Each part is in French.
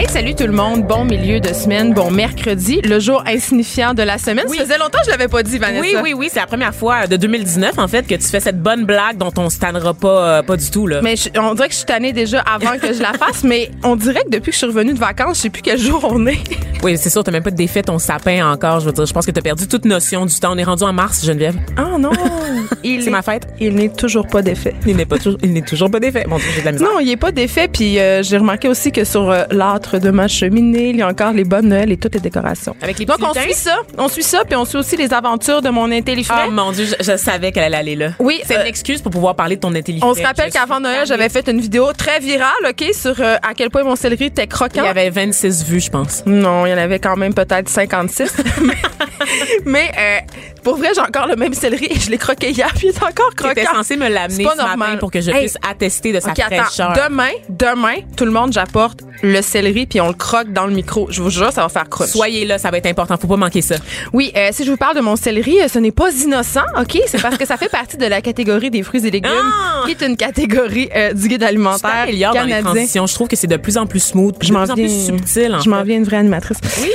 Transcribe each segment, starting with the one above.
Hey, salut tout le monde. Bon milieu de semaine, bon mercredi, le jour insignifiant de la semaine. Ça faisait longtemps que je l'avais pas dit, Vanessa. Oui, oui, oui, c'est la première fois de 2019 en fait que tu fais cette bonne blague dont on se tannera pas, euh, pas du tout là. Mais je- on dirait que je suis tannée déjà avant que je la fasse, mais on dirait que depuis que je suis revenue de vacances, je sais plus quel jour on est. Oui, c'est sûr, t'as même pas défait ton sapin encore. Je veux dire, je pense que t'as perdu toute notion du temps. On est rendu en mars, Geneviève. Ah non, il C'est est- ma fête. Il n'est toujours pas défait. Il n'est pas toujours, il n'est toujours pas défait. Mon Dieu, j'ai de la misère. Non, il est pas défait. Puis euh, j'ai remarqué aussi que sur euh, l'âtre de ma cheminée, il y a encore les bonnes Noël et toutes les décorations. Avec les Donc on suit ça, on suit ça, puis on suit aussi les aventures de mon intelligent. Oh mon Dieu, je, je savais qu'elle allait aller là. Oui, c'est euh, une excuse pour pouvoir parler de ton intelligence. on se rappelle qu'avant Noël, j'avais fait une vidéo très virale, OK, sur euh, à quel point mon céleri était croquant. Il y avait 26 vues, je pense. Non, il y en avait quand même peut-être 56. mais mais, euh, pour vrai, j'ai encore le même céleri et je l'ai croqué hier, puis il est encore croquant. censé me l'amener ce matin normal. pour que je Hey. puisse attester de sa OK, fraîcheur. attends. Demain, demain, tout le monde, j'apporte le céleri puis on le croque dans le micro. Je vous jure, ça va faire croche. Soyez là, ça va être important. Faut pas manquer ça. Oui, euh, si je vous parle de mon céleri, euh, ce n'est pas innocent, OK? C'est parce que ça fait partie de la catégorie des fruits et légumes, Ah! qui est une catégorie euh, du guide alimentaire dans les canadien. Je trouve que c'est de plus en plus smooth, Je de m'en plus en plus viens- subtil. En Je m'en viens une vraie animatrice. Oui.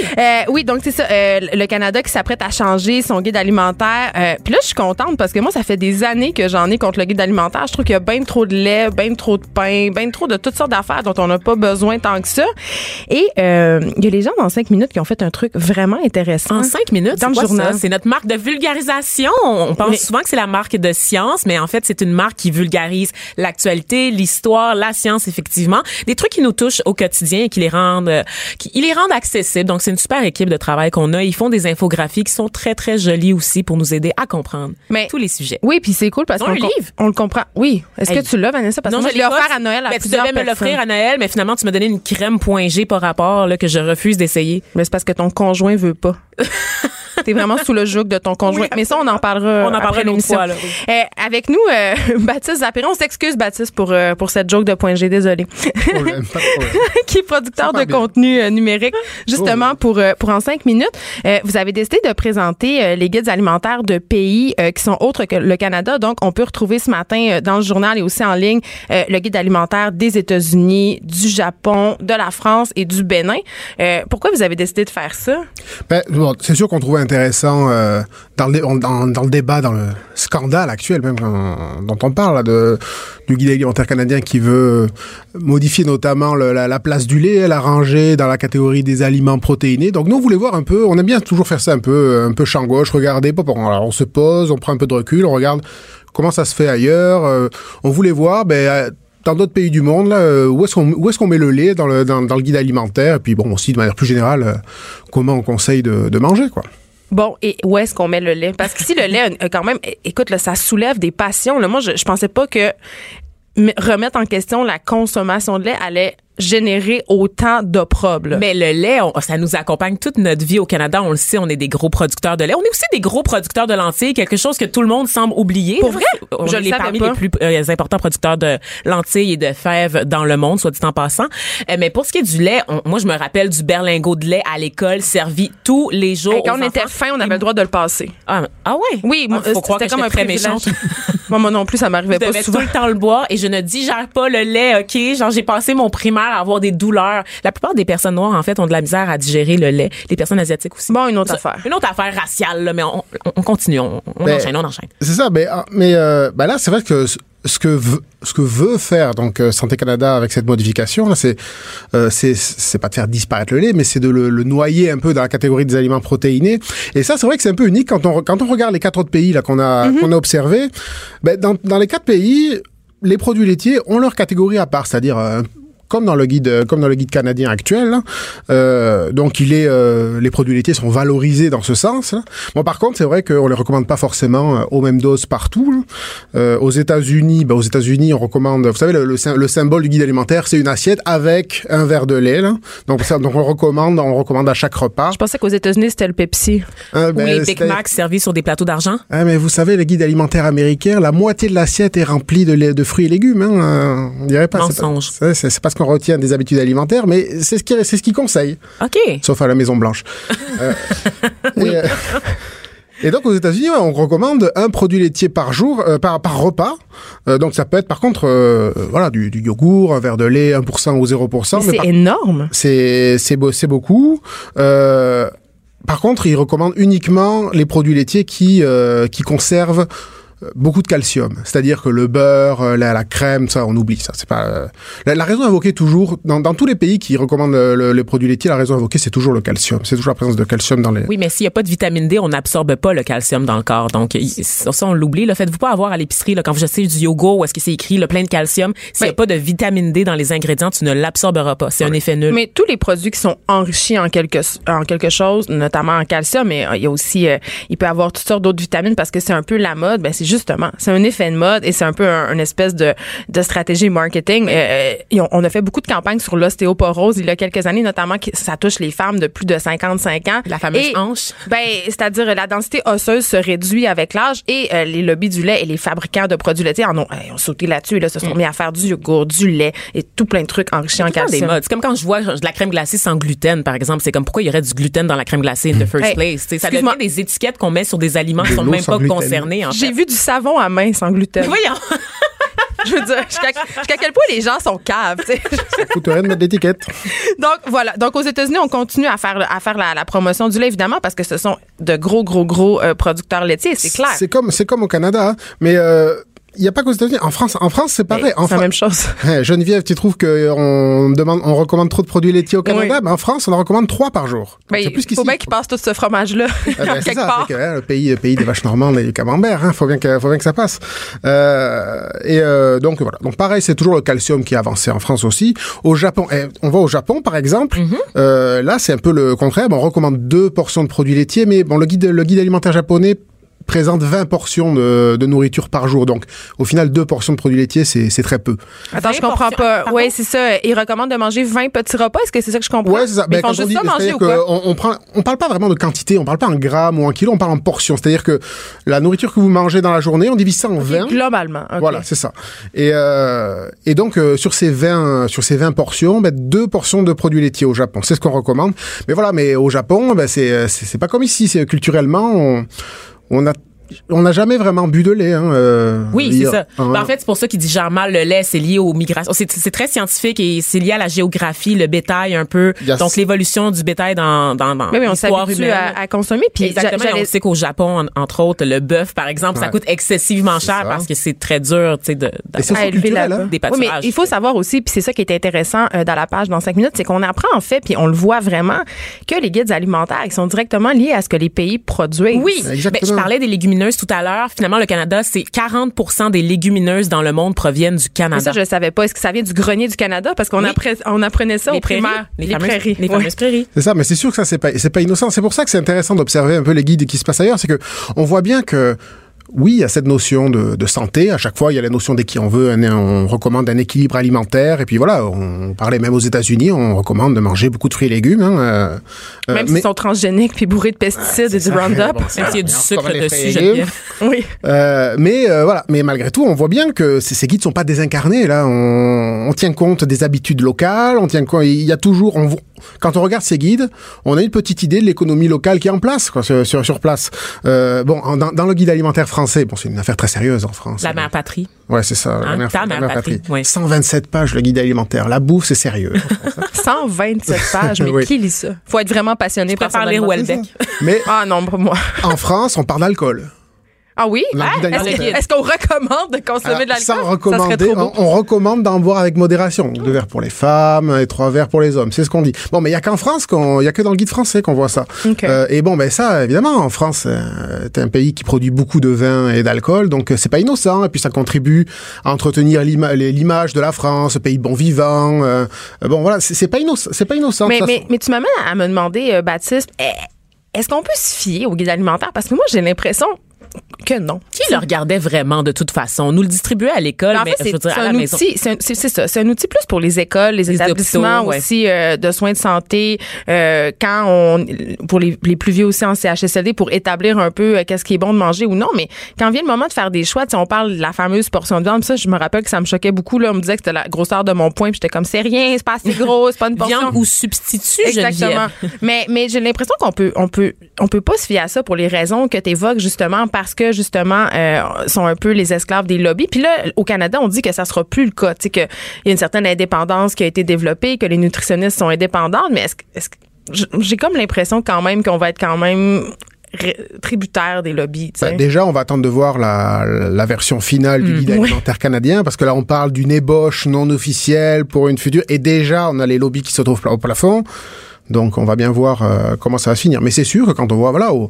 oui, donc c'est ça. le Canada qui s'apprête à changer son guide alimentaire. Euh, Puis là, je suis contente parce que moi, ça fait des années que j'en ai contre le guide alimentaire. Je trouve qu'il y a bien trop de lait, bien trop de pain, bien trop de toutes sortes d'affaires dont on n'a pas besoin tant que ça. Et euh, il y a les gens dans cinq minutes qui ont fait un truc vraiment intéressant. En cinq minutes, Dans c'est le quoi journal. C'est notre marque de vulgarisation. On pense Mais- souvent que c'est la marque de science, mais en fait, c'est une marque qui vulgarise l'actualité, l'histoire, la science, effectivement. Des trucs qui nous touchent au quotidien et qui les rendent, euh, qui ils les rendent accessibles. Donc, c'est une super équipe de travail qu'on a. Ils font des infographies qui sont très, très jolies aussi pour nous aider à comprendre Mais- tous les sujets. Oui, puis c'est cool parce qu'on on le comprend. Oui. Est-ce que tu l'as, Vanessa? Parce que moi, je l'ai offert à Noël à tu devais me l'offrir à Noël, mais finalement, tu m'as donné une crème point G par rapport, là, que je refuse d'essayer. Mais c'est parce que ton conjoint veut pas. T'es vraiment sous le joug de ton conjoint. Oui. Mais ça, on en parlera. On en parlera après l'émission. fois, là, oui. Euh, avec nous, euh, Baptiste Zapéron. On s'excuse, Baptiste, pour, euh, pour cette joke de point G. Désolé. problème, qui est producteur de bien. contenu euh, numérique, justement Oh. pour euh, pour en cinq minutes. Euh, vous avez décidé de présenter euh, les guides alimentaires de pays euh, qui sont autres que le Canada. Donc, on peut retrouver ce matin euh, dans le journal et aussi en ligne euh, le guide alimentaire des États-Unis, du Japon, de la France et du Bénin. Euh, pourquoi vous avez décidé de faire ça? Ben, bon, c'est sûr qu'on trouvait intéressant euh, dans, le, débat, dans le scandale actuel même euh, dont on parle, de, du guide alimentaire canadien qui veut modifier notamment la, la place du lait, la ranger dans la catégorie des aliments protéinés. Donc nous, on voulait voir un peu, on aime bien toujours faire ça un peu, un peu champ gauche, regarder, on se pose, on prend un peu de recul, on regarde comment ça se fait ailleurs. euh, on voulait voir, ben, euh, dans d'autres pays du monde, là, euh, où est-ce qu'on est-ce qu'on met le lait dans le, dans, le guide alimentaire, et puis bon, aussi de manière plus générale, euh, comment on conseille de, de manger, quoi. Bon, et où est-ce qu'on met le lait? Parce qu'ici, le lait, quand même, écoute, là, ça soulève des passions. Là. Moi, je, je pensais pas que remettre en question la consommation de lait allait générer autant d'opprobre. Mais le lait, on- ça nous accompagne toute notre vie au Canada. On le sait, on est des gros producteurs de lait. On est aussi des gros producteurs de lentilles, quelque chose que tout le monde semble oublier. Pour vrai? On Je est le parmi pas. les plus euh, importants producteurs de lentilles et de fèves dans le monde, soit dit en passant. Euh, mais pour ce qui est du lait, on- moi, je me rappelle du berlingot de lait à l'école servi tous les jours. Hey, quand on était fin, on avait le droit de le passer. Ah, ah ouais? Oui, Ah, faut croire que c'était comme un très méchante. moi, moi non plus, ça m'arrivait pas devais souvent. tout le temps le boire et je ne digère pas le lait, OK? Genre, j'ai passé mon primaire à avoir des douleurs. La plupart des personnes noires, en fait, ont de la misère à digérer le lait. Les personnes asiatiques aussi. Bon, une autre Ça, affaire. Une autre affaire raciale, là, mais on, on- on continue, on, on Ben, enchaîne, on enchaîne. C'est ça, mais, ah, mais euh, bah là, c'est vrai que ce- que veut, ce que veut faire donc euh, Santé Canada avec cette modification, là, c'est euh, c'est c'est pas de faire disparaître le lait, mais c'est de le, le noyer un peu dans la catégorie des aliments protéinés. Et ça, c'est vrai que c'est un peu unique quand on quand on regarde les quatre autres pays là qu'on a qu'on a observé. Ben, dans dans les quatre pays, les produits laitiers ont leur catégorie à part, c'est-à-dire euh, comme dans le guide, comme dans le guide canadien actuel. là. Euh, donc, il est, euh, les produits laitiers sont valorisés dans ce sens. Bon, par contre, c'est vrai qu'on les recommande pas forcément euh, aux mêmes doses partout. Euh, aux États-Unis, ben, aux États-Unis, on recommande. Vous savez, le, le sy- le symbole du guide alimentaire, c'est une assiette avec un verre de lait. Là. Donc, ça, donc, on recommande, on recommande à chaque repas. Je pensais qu'aux États-Unis, c'était le Pepsi. Hein, Ou ben, les Big Macs servis sur des plateaux d'argent. Ah, mais vous savez, les guides alimentaires américains, la moitié de l'assiette est remplie de, lait- de fruits et légumes. Hein. On dirait pas. Mensonge. C'est pas ce qu'on retient des habitudes alimentaires, mais c'est ce qui- c'est ce qu'ils conseillent, OK. sauf à la Maison Blanche. Euh, et, euh, et donc aux États-Unis, ouais, on recommande un produit laitier par jour, euh, par, par repas. Euh, donc ça peut être par contre, euh, voilà, du, du yogourt, un verre de lait, 1% ou 0%. Mais mais c'est énorme. c'est c'est beau- c'est beaucoup. Par contre, ils recommandent uniquement les produits laitiers qui qui conservent beaucoup de calcium. C'est-à-dire que le beurre, euh, la, la crème, ça, on oublie ça. C'est pas euh, la, la raison invoquée toujours dans, dans tous les pays qui recommandent le- le- les produits laitiers. La raison invoquée, c'est toujours le calcium. C'est toujours la présence de calcium dans les. Oui, mais s'il n'y a pas de vitamine D, on n'absorbe pas le calcium dans le corps. Donc, ça, on l'oublie. Le Faites-vous pas avoir à l'épicerie, là, quand vous achetez du yogourt, où est-ce que c'est écrit, le plein de calcium. S'il n'y a pas de vitamine D dans les ingrédients, tu ne l'absorberas pas. C'est un effet nul. Mais tous les produits qui sont enrichis en quelque, en quelque chose, notamment en calcium, mais euh, il y a aussi, euh, il peut y avoir toutes sortes d'autres vitamines parce que c'est un peu la mode. Ben c'est justement, c'est un effet de mode et c'est un peu un, une espèce de, de stratégie marketing. Euh, euh, et on, on a fait beaucoup de campagnes sur l'ostéoporose il y a quelques années, notamment que ça touche les femmes de plus de 55 ans. La fameuse Et, hanche. Ben, c'est-à-dire la densité osseuse se réduit avec l'âge et euh, les lobbies du lait et les fabricants de produits laitiers en ont, euh, ont sauté là-dessus. Là, se sont mis à faire du yogourt, du lait et tout plein de trucs enrichis en Mm. Calcium. modes. C'est comme quand je vois de la crème glacée sans gluten, par exemple. C'est comme pourquoi il y aurait du gluten dans la crème glacée in the first Hey, place. Ça excuse-moi. devient des étiquettes qu'on met sur des aliments qui sont même pas gluten. concernés. En J'ai vu du savon à main sans gluten. Voyons. Je veux dire, jusqu'à quel point les gens sont caves, tu sais. Ça coûterait de mettre l'étiquette. Donc voilà. Donc aux États-Unis, on continue à faire à faire la, la promotion du lait évidemment parce que ce sont de gros gros gros euh, producteurs laitiers, c'est clair. C'est comme c'est comme au Canada, hein. mais euh, il n'y a pas qu'aux États-Unis. En France, en France, c'est pareil. C'est la même chose. Eh, Geneviève, tu trouves que on demande, on recommande trop de produits laitiers au Canada? Oui. Ben, en France, on en recommande trois par jour. Mais plus faut bien qu'ils passent tout ce fromage là Eh ben, quelque ça, part. que, hein, le pays, le pays des vaches normandes et du camembert, hein, faut bien que, faut bien que ça passe. Euh, et euh, donc voilà. Donc pareil, c'est toujours le calcium qui a avancé en France aussi. Au Japon, eh, on va au Japon par exemple. Mm-hmm. Euh, là, c'est un peu le contraire. Bon, on recommande deux portions de produits laitiers, mais bon, le guide, le guide alimentaire japonais présente 20 portions de, de nourriture par jour. Donc, au final, deux portions de produits laitiers, c'est c'est très peu. Attends, je 20 comprends portions. pas. Oui, c'est ça. Ils recommandent de manger 20 petits repas. Est-ce que c'est ça que je comprends? Ouais, c'est ça. Mais Ben, ils font juste dit, ça manger ou quoi? on, on prend, on parle pas vraiment de quantité, on parle pas en grammes ou en kilos, on parle en portions. C'est-à-dire que la nourriture que vous mangez dans la journée, on divise ça en 20. Globalement. Voilà, c'est ça. Et, euh, et donc, euh, sur ces 20, sur ces 20 portions, ben, deux portions de produits laitiers au Japon. C'est ce qu'on recommande. Mais voilà, mais au Japon, ben, c'est, c'est, c'est pas comme ici. C'est culturellement, on, on a, on n'a jamais vraiment bu de lait. Hein, euh, Oui, c'est ça. hein. Ben, en fait, c'est pour ça qu'ils digèrent mal le lait. C'est lié aux migrations. C'est, c'est très scientifique et c'est lié à la géographie, le bétail un peu. Yes. Donc, l'évolution du bétail dans, dans, dans Oui, mais on s'habitue à, à consommer. Puis Exactement. On sait qu'au Japon, en- entre autres, le bœuf, par exemple, ça coûte excessivement C'est cher ça. parce que c'est très dur, tu sais, de, à élever là-bas. hein. Des Oui, mais pâturages. il faut savoir aussi, puis c'est ça qui est intéressant euh, dans la page dans 5 minutes, c'est qu'on apprend en fait, puis on le voit vraiment, que les guides alimentaires, ils sont directement liés à ce que les pays produisent. Oui, Exactement. Ben, je parlais des légumineuses tout à l'heure. Finalement, le Canada, c'est 40% des légumineuses dans le monde proviennent du Mais Canada. ça, je ne savais pas. Est-ce que ça vient du grenier du Canada? Parce qu'on Oui. appre- on apprenait ça les au prairies, primaire. les, fameuses, prairies. les Ouais. fameuses prairies. C'est ça, mais c'est sûr que ça, c'est pas, c'est pas innocent. C'est pour ça que c'est intéressant d'observer un peu les guides qui se passent ailleurs. C'est que on voit bien que, oui, il y a cette notion de, de santé. À chaque fois, il y a la notion d'équilibre. On veut, un- on recommande un équilibre alimentaire. Et puis voilà, on parlait même aux États-Unis, on recommande de manger beaucoup de fruits et légumes. Hein, euh, euh, Même mais- s'ils sont transgéniques puis bourrés de pesticides et du Roundup. Bon, Même s'il y a du sucre dessus. Oui. Euh, mais euh, voilà, mais malgré tout, on voit bien que ces, ces guides sont pas désincarnés. Là, on, on tient compte des habitudes locales. On tient compte. Il y a toujours. On, quand on regarde ces guides, on a une petite idée de l'économie locale qui est en place, quoi, sur, place. Euh, bon, en- dans, dans le guide alimentaire français, bon, c'est une affaire très sérieuse en France. La mère patrie. Ouais, c'est ça. Hein, la ta mère patrie, oui. 127 pages le guide alimentaire. La bouffe, c'est sérieux. 127 pages. Mais Oui. qui lit ça? Faut être vraiment passionné Je par préfère son lire alimentation. Welbeck? mais Ah non, pour moi. en France, on parle d'alcool. Ah oui? Ah, Est-ce qu'on recommande de consommer de l'alcool? sans recommander, on, on recommande d'en boire avec modération. Deux verres pour les femmes et trois verres pour les hommes. C'est ce qu'on dit. Bon, mais il y a qu'en France, qu'on, il y a que dans le guide français qu'on voit ça. Euh, et bon, ben ça, évidemment, en France, euh, c'est un pays qui produit beaucoup de vin et d'alcool, donc euh, c'est pas innocent. Et puis ça contribue à entretenir l'image de la France, pays bon vivant. euh, bon, voilà, c'est pas innocent. C'est pas innocent. Mais, mais, mais tu m'amènes à me demander, Baptiste, eh, est-ce qu'on peut se fier au guide alimentaire? Parce que moi, j'ai l'impression que non. Qui le regardait vraiment de toute façon? On nous le distribuait à l'école, Ben, en mais je c'est veux dire, c'est à la maison. ça, c'est un outil plus pour les écoles, les, Les établissements hôpitaux, ouais. aussi euh, de soins de santé, euh, quand on, pour les, les plus vieux aussi en CHSLD, pour établir un peu euh, qu'est-ce qui est bon de manger ou non. Mais quand vient le moment de faire des choix, on parle de la fameuse portion de viande, ça, je me rappelle que ça me choquait beaucoup. Là, on me disait que c'était la grosseur de mon poing, puis j'étais comme c'est rien, c'est pas assez gros, c'est pas une portion. Viande ou substitut, Exactement. Mais mais j'ai l'impression qu'on peut on peut on peut pas se fier à ça pour les raisons que tu évoques justement parce que justement euh, sont un peu les esclaves des lobbies. Puis là au Canada, on dit que ça sera plus le cas, tu sais que il y a une certaine indépendance qui a été développée, que les nutritionnistes sont indépendantes, mais est-ce j- j'ai comme l'impression quand même qu'on va être quand même tributaire des lobbies. Ben, déjà, on va attendre de voir la, la version finale du guide oui. alimentaire canadien, parce que là, on parle d'une ébauche non officielle pour une future, et déjà, on a les lobbies qui se trouvent au plafond. Donc, on va bien voir euh, comment ça va se finir. Mais c'est sûr que quand on voit, voilà, au,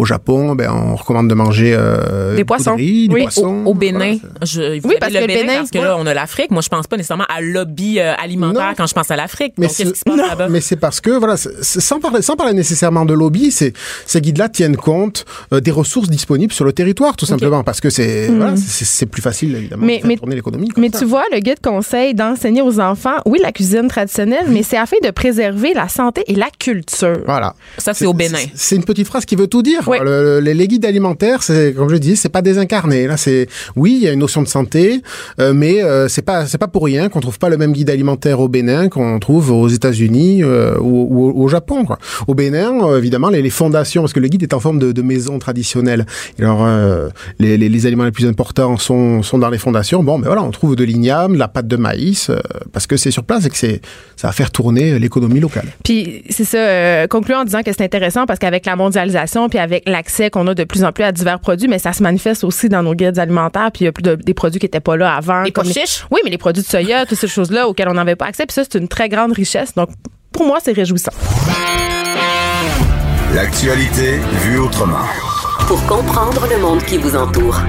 au Japon, ben, on recommande de manger euh, Des poissons. riz, Oui. Au, au Bénin, Voilà, je, vous Oui, parce le que le Bénin, Bénin, parce que là, on a l'Afrique. Moi, je pense pas nécessairement à lobby euh, alimentaire Non. quand je pense à l'Afrique. Mais c'est- qui se passe non, là-bas? mais c'est parce que voilà, sans parler, sans parler nécessairement de lobby, c'est ces guides-là tiennent compte euh, des ressources disponibles sur le territoire, tout simplement, parce que c'est voilà, c'est plus facile évidemment Mm. Mais- de faire mais- tourner l'économie. Mais ça. tu vois, le guide conseille d'enseigner aux enfants, oui, la cuisine traditionnelle, mais c'est afin de préserver la santé et la culture. Voilà. Ça, c'est au Bénin. C'est une petite phrase qui veut tout dire. Le- les, les guides alimentaires, c'est comme je dis, c'est pas désincarné. Là, c'est oui, il y a une notion de santé, euh, mais euh, c'est pas c'est pas pour rien qu'on trouve pas le même guide alimentaire au Bénin qu'on trouve aux États-Unis euh, ou, ou au Japon. Quoi. Au Bénin, euh, évidemment, les, les fondations, parce que le guide est en forme de, de maison traditionnelle. Alors, euh, les, les, les aliments les plus importants sont sont dans les fondations. Bon, mais voilà, on trouve de l'igname, de la pâte de maïs, euh, parce que c'est sur place et que c'est ça va faire tourner l'économie locale. Puis c'est ça, euh, concluons en disant que c'est intéressant parce qu'avec la mondialisation puis avec l'accès qu'on a de plus en plus à divers produits, mais ça se manifeste aussi dans nos guides alimentaires. Puis il y a plus de- des produits qui n'étaient pas là avant. Les comme pois chiches? Oui, mais les produits de soya, toutes ces choses-là auxquelles on n'avait pas accès. Puis ça, c'est une très grande richesse. Donc pour moi, c'est réjouissant. L'actualité vue autrement. Pour comprendre le monde qui vous entoure.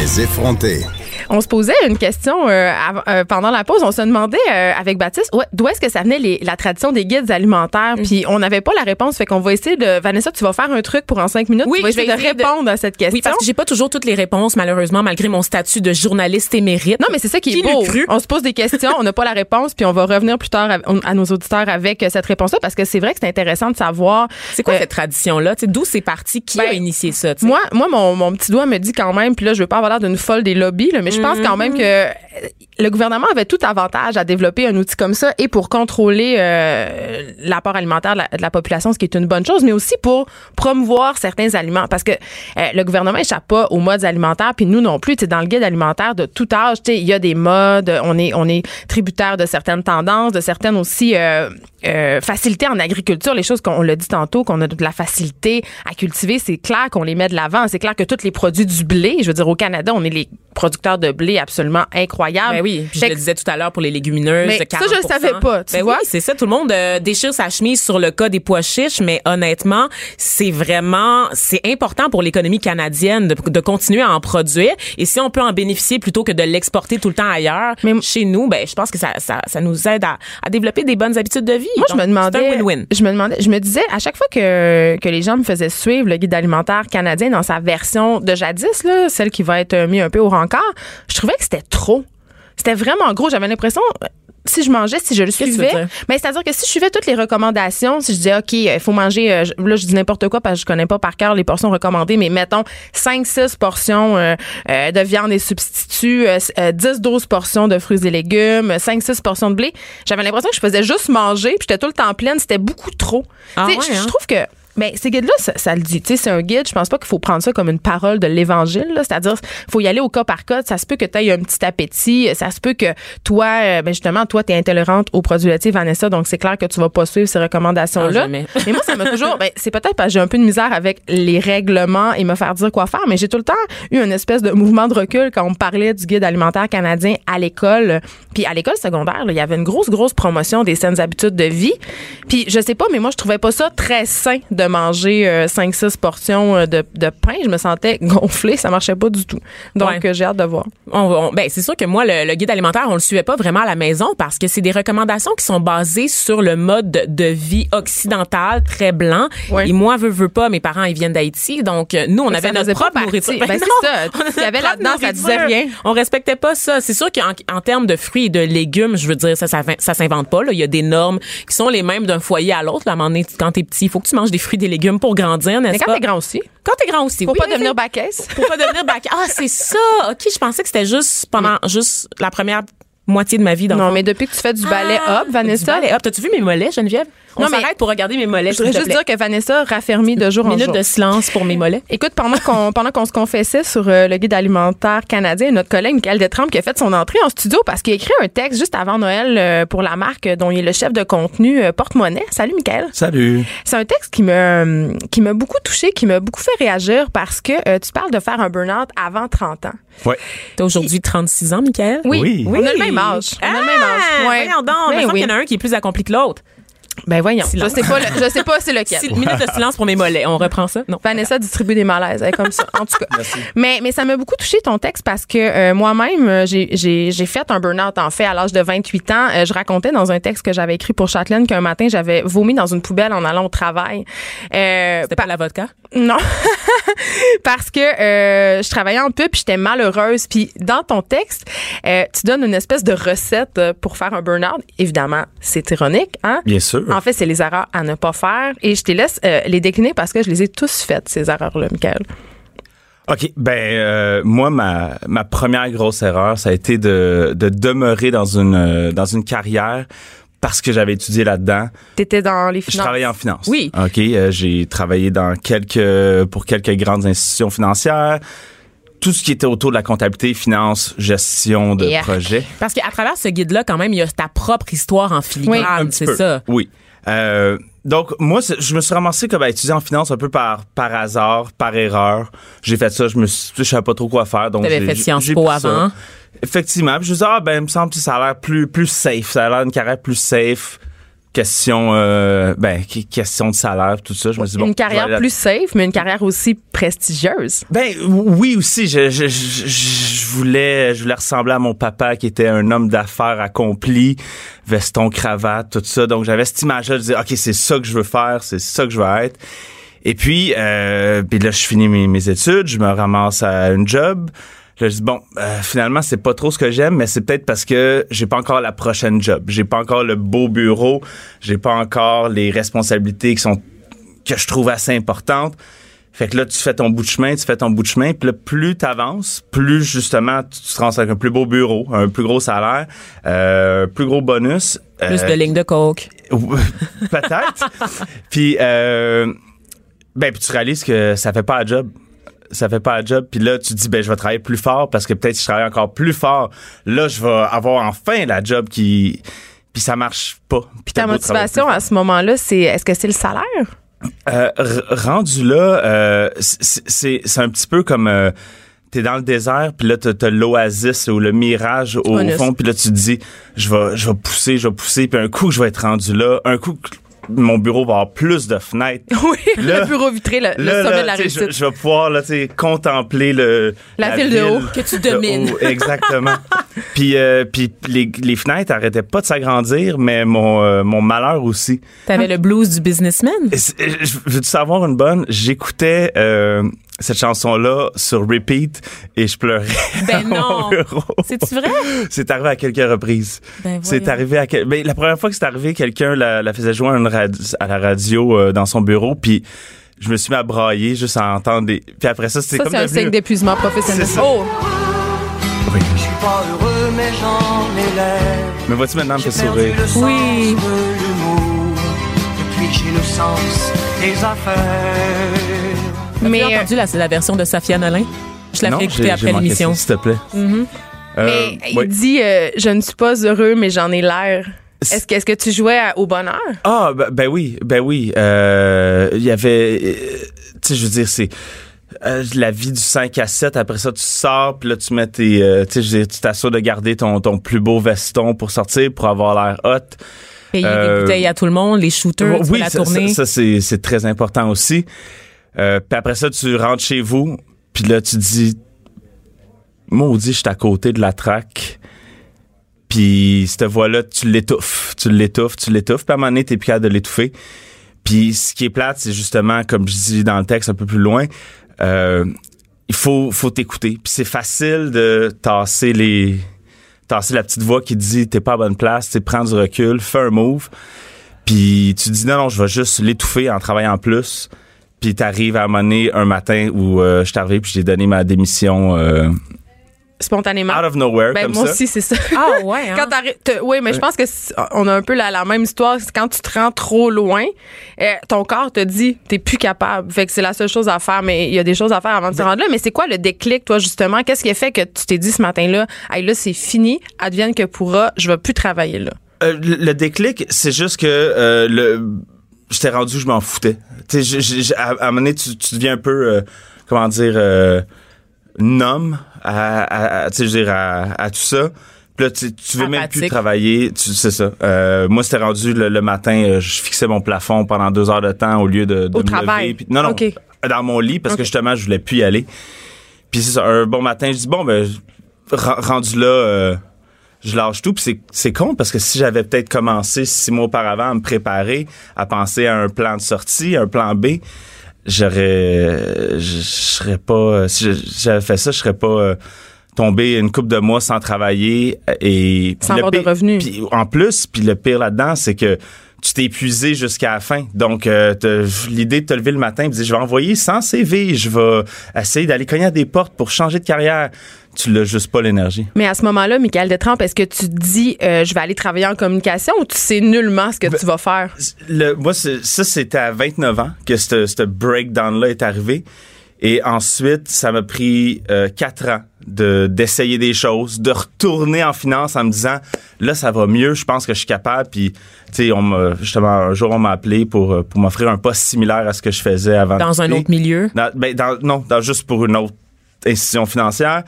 Les effronter. On se posait une question euh, av- euh, pendant la pause. On se demandait euh, avec Baptiste ouais, d'où est-ce que ça venait les- la tradition des guides alimentaires? Mm. Puis on n'avait pas la réponse. Fait qu'on va essayer de. Vanessa, tu vas faire un truc pour en cinq minutes. Oui, tu vas je vais de essayer de- répondre à cette question. Oui, parce que j'ai pas toujours toutes les réponses, malheureusement, malgré mon statut de journaliste émérite. Non, mais c'est ça qui, Qui est beau. cru? On se pose des questions, on n'a pas la réponse, puis on va revenir plus tard à, à nos auditeurs avec euh, cette réponse-là, parce que c'est vrai que c'est intéressant de savoir. C'est quoi euh, cette tradition-là? D'où c'est parti? Qui a Ben, initié ça? tu sais? Moi, moi mon, mon petit doigt me dit quand même, puis là, je veux pas avoir l'air d'une folle des lobbies, là, mais je pense quand même que euh, le gouvernement avait tout avantage à développer un outil comme ça et pour contrôler euh, l'apport alimentaire de la, population, ce qui est une bonne chose, mais aussi pour promouvoir certains aliments. Parce que euh, le gouvernement échappe pas aux modes alimentaires, puis nous non plus. Tu sais, dans le guide alimentaire de tout âge, il y a des modes, on est, on est tributaire de certaines tendances, de certaines aussi euh, euh, facilités en agriculture, les choses qu'on l'a dit tantôt, qu'on a de la facilité à cultiver, c'est clair qu'on les met de l'avant. C'est clair que tous les produits du blé, je veux dire, au Canada, on est les producteurs de blé absolument incroyables. Ben puis je le disais tout à l'heure pour les légumineuses. Mais de ça, je le 40%. savais pas, tu ben vois? Oui, c'est ça. Tout le monde euh, déchire sa chemise sur le cas des pois chiches, mais honnêtement, c'est vraiment, c'est important pour l'économie canadienne de, de continuer à en produire. Et si on peut en bénéficier plutôt que de l'exporter tout le temps ailleurs, Mais- chez nous, ben je pense que ça, ça, ça nous aide à, à développer des bonnes habitudes de vie. Moi, je me demandais. Win-win. Je me demandais, je me disais, à chaque fois que, que les gens me faisaient suivre le guide alimentaire canadien dans sa version de jadis, là, celle qui va être euh, mise un peu au rencard, je trouvais que c'était trop. C'était vraiment gros. J'avais l'impression, euh, si je mangeais, si je le suivais, dire? mais c'est-à-dire que si je suivais toutes les recommandations, si je disais, OK, il faut manger, euh, là, je dis n'importe quoi parce que je connais pas par cœur les portions recommandées, mais mettons 5-6 portions euh, euh, de viande et substituts, euh, 10-12 portions de fruits et légumes, 5-6 portions de blé. J'avais l'impression que je faisais juste manger, puis j'étais tout le temps pleine. C'était beaucoup trop. Ah Tu sais, ouais, je- je hein? trouve que Mais ces guides-là, ça, ça le dit. Tu sais, c'est un guide. Je pense pas qu'il faut prendre ça comme une parole de l'évangile. là. C'est-à-dire, faut y aller au cas par cas. Ça se peut que tu aies un petit appétit. Ça se peut que toi, euh, ben justement, toi, tu es intolérante aux produits laitiers, Vanessa. Donc, c'est clair que tu vas pas suivre ces Ah, recommandations-là. jamais. mais moi, ça m'a toujours. Ben, c'est peut-être parce que j'ai un peu de misère avec les règlements et me faire dire quoi faire. Mais j'ai tout le temps eu une espèce de mouvement de recul quand on me parlait du guide alimentaire canadien à l'école. Puis à l'école secondaire, il y avait une grosse, grosse promotion des saines habitudes de vie. Puis je sais pas, mais moi, je trouvais pas ça très sain de manger euh, 5-6 portions euh, de, de pain. Je me sentais gonflée. Ça marchait pas du tout. Donc, Ouais. euh, j'ai hâte de voir. On- on- ben, c'est sûr que moi, le, le guide alimentaire, on le suivait pas vraiment à la maison parce que c'est des recommandations qui sont basées sur le mode de, de vie occidental, très blanc. Ouais. Et moi, veux, veux pas, mes parents, ils viennent d'Haïti. Donc, euh, nous, on avait ça notre faisait pas propre nourriture. Ben, c'est ça. y avait notre là-dedans, ça disait rien. On respectait pas ça. C'est sûr qu'en en termes de fruits et de légumes, je veux dire, ça, ça, ça s'invente pas. Là. Il y a des normes qui sont les mêmes d'un foyer à l'autre. À un moment donné, quand t'es petit, il faut que tu manges des fruits des légumes pour grandir, n'est-ce Mais quand pas? t'es grand aussi, Quand t'es grand aussi. faut oui, pas devenir bacaisse. Pour pas devenir bac. Ah, c'est ça. OK, je pensais que c'était juste pendant juste la première moitié de ma vie dans le Non, fond. mais depuis que tu fais du ballet Ah, hop, Vanessa. Du ballet hop. T'as-tu vu mes mollets, Geneviève? On Non, mais- s'arrête pour regarder mes mollets. Je voudrais juste dire que Vanessa raffermit de jour en minute jour. de silence pour mes mollets. Écoute, pendant qu'on pendant qu'on se confessait sur euh, le guide alimentaire canadien, notre collègue Michael Détrempe qui a fait son entrée en studio parce qu'il a écrit un texte juste avant Noël euh, pour la marque dont il est le chef de contenu euh, Porte-Monnaie. Salut Michael. Salut. C'est un texte qui me qui m'a beaucoup touché, qui m'a beaucoup fait réagir parce que euh, tu parles de faire un burn-out avant 30 ans. Ouais. T'as aujourd'hui 36 ans, Michael? Oui, Oui. on a le même âge. On a le même âge. Ah, Ouais. Voyons donc, il Ben me semble oui. qu'il y en a un qui est plus accompli que l'autre. Ben voyons, je sais pas, le- je sais pas c'est lequel. Six minutes de silence pour mes mollets. On reprend ça? Non. Vanessa distribue des malaises, elle est comme ça. En tout cas. Mais, mais ça m'a beaucoup touché ton texte parce que euh, moi-même, euh, j'ai- j'ai j'ai fait un burn-out en fait à l'âge de 28 ans. Euh, je racontais dans un texte que j'avais écrit pour Châtelaine qu'un matin, j'avais vomi dans une poubelle en allant au travail. Euh, C'était pas la vodka? Non. Parce que euh, je travaillais en pub puis j'étais malheureuse. Puis dans ton texte, euh, tu donnes une espèce de recette euh, pour faire un burn-out. Évidemment, c'est ironique, hein? Bien sûr. En fait, c'est les erreurs à ne pas faire. Et je te laisse euh, les décliner parce que je les ai tous faites, ces erreurs-là, Michael. OK. Ben, euh, moi, ma, ma première grosse erreur, ça a été de, de demeurer dans une, euh, dans une carrière parce que j'avais étudié là-dedans. T'étais dans les Je finances. travaillais en finance. Oui. OK. euh, j'ai travaillé dans quelques, pour quelques grandes institutions financières. Tout ce qui était autour de la comptabilité, finance, gestion de Yeah. projet. Parce qu'à travers ce guide-là, quand même, il y a ta propre histoire en filigrane. Petit c'est ça. Oui. Euh, donc moi, je me suis ramassé comme à étudier en finance un peu par par hasard, par erreur. J'ai fait ça, je me suis, je savais pas trop quoi faire, donc T'avais j'ai- fait Sciences Po pris ça. avant. Effectivement, puis je me suis dit, ah ben, il me semble que ça a l'air plus plus safe, ça a l'air une carrière plus safe. Question, euh, ben, question de salaire, tout ça. Je me dit, bon, une carrière là- plus safe, mais une carrière aussi prestigieuse. ben oui aussi, je, je, je, je voulais je voulais ressembler à mon papa qui était un homme d'affaires accompli, veston, cravate, tout ça. Donc j'avais cette image-là de dire OK, c'est ça que je veux faire, c'est ça que je veux être. Et puis euh, puis là je finis mes, mes études, je me ramasse à une job. Là, je dis bon, euh, finalement c'est pas trop ce que j'aime, mais c'est peut-être parce que j'ai pas encore la prochaine job, j'ai pas encore le beau bureau, j'ai pas encore les responsabilités qui sont que je trouve assez importantes. Fait que là, tu fais ton bout de chemin, tu fais ton bout de chemin, puis là, plus t'avances, plus justement, tu te rends avec un plus beau bureau, un plus gros salaire, euh, plus gros bonus. Plus euh, de lignes de coke. Peut-être. puis, euh, ben, puis tu réalises que ça fait pas un job. Ça fait pas un job. Puis là, tu te dis, ben, je vais travailler plus fort parce que peut-être si je travaille encore plus fort, là, je vais avoir enfin la job qui. Puis ça marche pas. Puis ta motivation à ce moment-là, c'est est-ce que c'est le salaire? Euh, rendu là, euh, c'est- un petit peu comme euh, t'es dans le désert, puis là t'as l'oasis ou le mirage au fond, puis là tu te dis je vais je vais pousser, je vais pousser, puis un coup je vais être rendu là, un coup mon bureau va avoir plus de fenêtres. Oui, Là- le bureau vitré, le, sommet là, de la je, réussite. je vais pouvoir là, contempler le La ville de haut. Que tu domines. haut, exactement. puis euh, puis les, les fenêtres arrêtaient pas de s'agrandir, mais mon euh, mon malheur aussi. T'avais le blues du businessman? Je veux savoir une bonne? J'écoutais euh, cette chanson-là sur repeat et je pleurais. Ben non. C'est-tu vrai? C'est arrivé à quelques reprises. Ben c'est arrivé à quel- ben, la première fois que c'est arrivé, quelqu'un la, la faisait jouer à, une radi- à la radio euh, dans son bureau, puis je me suis mis à brailler juste à entendre des. Puis après ça, c'était Ça, comme c'est un devenu- signe d'épuisement professionnel. C'est ça. Oh! Oui. pas heureux, mais j'en ai l'air. Mais vois-tu maintenant me J'ai sourire? le sens Oui. de l'humour. figer le sens des affaires. Mais, Tu as euh, entendu la, la version de Safia Nolin? Je la écouter j'ai- après l'émission. S'il te plaît. mais Euh, il oui. dit euh, Je ne suis pas heureux, mais j'en ai l'air. Est-ce que, tu jouais à- au bonheur? Ah, ben, ben oui, ben oui. Euh, Il y avait, euh, tu sais, je veux dire, c'est euh, la vie du 5 à 7. Après ça, tu sors, puis là, tu mets tes, euh, tu sais, je veux dire, tu t'assures de garder ton, ton plus beau veston pour sortir, pour avoir l'air hot. Payer Euh, des bouteilles à tout le monde, les shooters, tu oui, la ça, tournée. ça, ça, c'est très important aussi. Euh, puis après ça, tu rentres chez vous, puis là, tu dis, maudit, je suis à côté de la traque. Puis cette voix-là, tu l'étouffes, tu l'étouffes, tu l'étouffes. Puis à un moment donné, t'es plus capable de l'étouffer. Puis ce qui est plate, c'est justement, comme je dis dans le texte un peu plus loin, euh, il faut, faut t'écouter. Puis c'est facile de tasser les, tasser la petite voix qui dit t'es pas à bonne place, tu prends du recul, fais un move. Puis tu dis non, non, je vais juste l'étouffer en travaillant plus. Puis t'arrives à un moment donné, un matin où euh, je suis arrivé puis j'ai donné ma démission euh, Spontanément. out of nowhere ben, comme moi ça. aussi, c'est ça. Ah ouais, hein? Quand oui, mais je pense que on a un peu la, la même histoire. C'est quand tu te rends trop loin, euh, ton corps te dit t'es plus capable. Fait que c'est la seule chose à faire. Mais il y a des choses à faire avant de se rendre là. Mais c'est quoi le déclic, toi, justement? Qu'est-ce qui a fait que tu t'es dit ce matin-là, hey, là, c'est fini, advienne que pourra, je vais plus travailler là? Euh, le, le déclic, c'est juste que euh, le j'étais rendu, je m'en foutais. Tu sais, à, à un moment donné, tu, tu deviens un peu, euh, comment dire, euh, numb à, à- à- tu sais, je veux dire, à, à tout ça. Puis là, tu, tu veux même plus travailler. Tu, c'est ça. Euh, moi, c'était rendu le, le matin, euh, je fixais mon plafond pendant deux heures de temps au lieu de, de Au me travail. lever. Puis- non, non, dans mon lit parce que justement, je voulais plus y aller. Puis c'est ça, un bon matin, je dis bon, ben, ren- rendu là. Euh, je lâche tout. Puis c'est, c'est con parce que si j'avais peut-être commencé six mois auparavant à me préparer, à penser à un plan de sortie, un plan B, j'aurais, je, je serais pas, si je- j'avais fait ça, je serais pas euh, tombé une coupe de mois sans travailler et Sans avoir de revenus. puis en plus, puis le pire là-dedans, c'est que tu t'es épuisé jusqu'à la fin. Donc, euh, l'idée de te lever le matin et de dire, je vais envoyer 100 CV, je vais essayer d'aller cogner à des portes pour changer de carrière. Tu l'as juste pas l'énergie. Mais à ce moment-là, Michael Détrempe, est-ce que tu te dis euh, je vais aller travailler en communication ou tu sais nullement ce que tu vas faire? Le, moi, c'est- ça, c'était à 29 ans que ce breakdown-là est arrivé. Et ensuite, ça m'a pris euh, quatre ans de d'essayer des choses, de retourner en finance en me disant là ça va mieux, je pense que je suis capable. Puis tu sais, on m'a justement un jour on m'a appelé pour euh, pour m'offrir un poste similaire à ce que je faisais avant. Dans un autre milieu? Dans- ben, dans- non, dans- juste pour une autre institution financière.